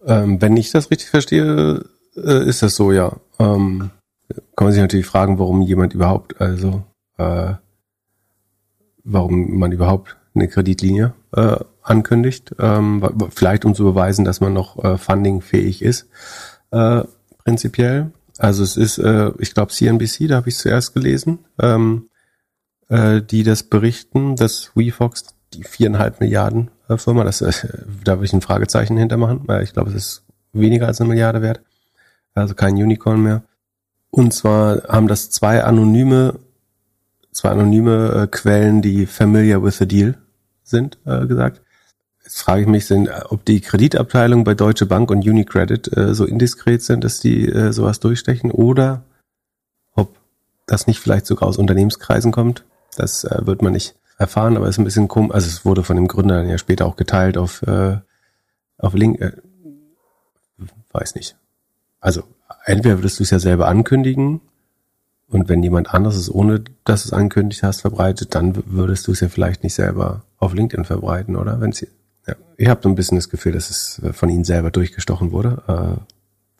Ähm, wenn ich das richtig verstehe, äh, ist das so, ja. Ähm, kann man sich natürlich fragen, warum jemand überhaupt, also äh, warum man überhaupt eine Kreditlinie äh, ankündigt. Ähm, vielleicht um zu beweisen, dass man noch äh, fundingfähig ist, äh, prinzipiell. Also es ist, äh, ich glaube, CNBC, da habe ich zuerst gelesen, ähm, äh, die das berichten, dass WeFox die viereinhalb Milliarden äh, Firma, das, äh, da würde ich ein Fragezeichen hintermachen, weil ich glaube, es ist weniger als eine Milliarde wert. Also kein Unicorn mehr. Und zwar haben das zwei anonyme, zwei anonyme äh, Quellen, die familiar with the deal sind, äh, gesagt. Jetzt frage ich mich, sind, ob die Kreditabteilung bei Deutsche Bank und Unicredit äh, so indiskret sind, dass die äh, sowas durchstechen oder ob das nicht vielleicht sogar aus Unternehmenskreisen kommt. Das äh, wird man nicht erfahren, aber es ist ein bisschen komisch. Also es wurde von dem Gründer dann ja später auch geteilt auf, äh, auf Link. Äh, weiß nicht. Also entweder würdest du es ja selber ankündigen und wenn jemand anderes es, ohne dass du es ankündigt hast, verbreitet, dann würdest du es ja vielleicht nicht selber auf LinkedIn verbreiten, oder? Wenn ja, ich habe so ein bisschen das Gefühl, dass es von ihnen selber durchgestochen wurde,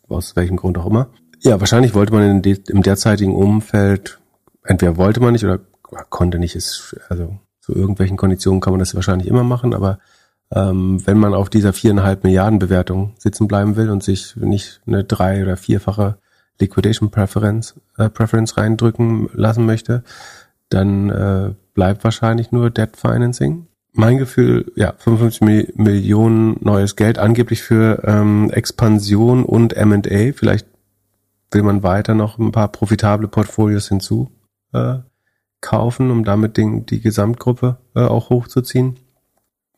äh, aus welchem Grund auch immer. Ja, wahrscheinlich wollte man de im derzeitigen Umfeld, entweder wollte man nicht oder konnte nicht, ist, also zu irgendwelchen Konditionen kann man das wahrscheinlich immer machen, aber ähm, wenn man auf dieser viereinhalb Milliarden Bewertung sitzen bleiben will und sich nicht eine drei- oder vierfache Liquidation Preference, äh, Preference reindrücken lassen möchte, dann äh, bleibt wahrscheinlich nur Debt Financing. Mein Gefühl, ja, 55 Millionen neues Geld, angeblich für ähm, Expansion und M&A. Vielleicht will man weiter noch ein paar profitable Portfolios hinzu äh, kaufen, um damit den, die Gesamtgruppe äh, auch hochzuziehen.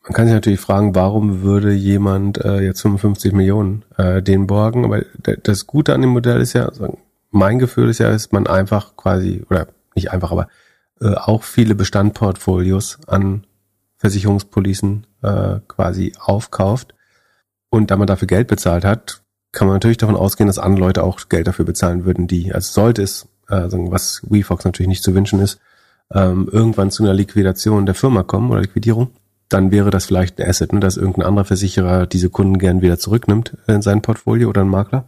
Man kann sich natürlich fragen, warum würde jemand äh, jetzt 55 Millionen äh, den borgen? Aber das Gute an dem Modell ist ja, also mein Gefühl ist ja, dass man einfach quasi, oder nicht einfach, aber äh, auch viele Bestandportfolios an Versicherungspolicen äh, quasi aufkauft. Und da man dafür Geld bezahlt hat, kann man natürlich davon ausgehen, dass andere Leute auch Geld dafür bezahlen würden, die, also sollte es, äh, was WeFox natürlich nicht zu wünschen ist, ähm, irgendwann zu einer Liquidation der Firma kommen oder Liquidierung, dann wäre das vielleicht ein Asset, ne, dass irgendein anderer Versicherer diese Kunden gern wieder zurücknimmt in sein Portfolio oder ein Makler,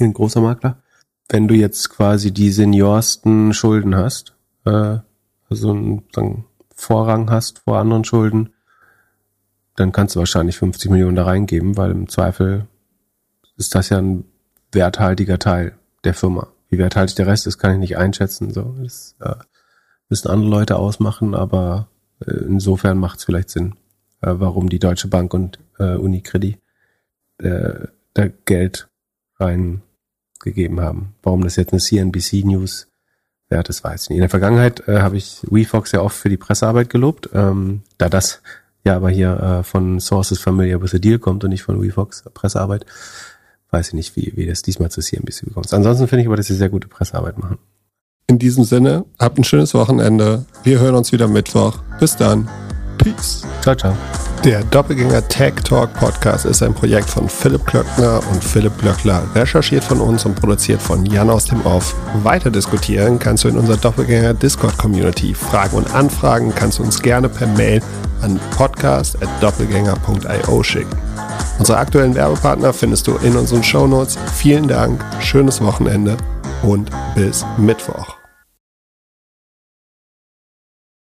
ein großer Makler. Wenn du jetzt quasi die seniorsten Schulden hast, äh, also einen sagen, Vorrang hast vor anderen Schulden, dann kannst du wahrscheinlich 50 Millionen da reingeben, weil im Zweifel ist das ja ein werthaltiger Teil der Firma. Wie werthaltig der Rest ist, kann ich nicht einschätzen. So, das, äh, müssen andere Leute ausmachen, aber äh, insofern macht es vielleicht Sinn, äh, warum die Deutsche Bank und äh, Unicredit äh, da Geld reingegeben haben. Warum das jetzt eine CNBC News wert ist, weiß ich nicht. In der Vergangenheit äh, habe ich WeFox ja oft für die Pressearbeit gelobt, ähm, da das ja aber hier äh, von Sources Familiar with the Deal kommt und nicht von WeFox Pressearbeit, weiß ich nicht, wie, wie das diesmal zu CNBC kommt. Ansonsten finde ich aber, dass sie sehr gute Pressearbeit machen. In diesem Sinne, habt ein schönes Wochenende. Wir hören uns wieder Mittwoch. Bis dann. Peace. Ciao, ciao. Der Doppelgänger Tech Talk Podcast ist ein Projekt von Philipp Klöckner und Philipp Glöckler, recherchiert von uns und produziert von Jan aus dem Off. Weiter diskutieren kannst du in unserer Doppelgänger Discord Community. Fragen und Anfragen kannst du uns gerne per Mail an podcast.doppelgänger.io schicken. Unsere aktuellen Werbepartner findest du in unseren Shownotes. Vielen Dank, schönes Wochenende und bis Mittwoch.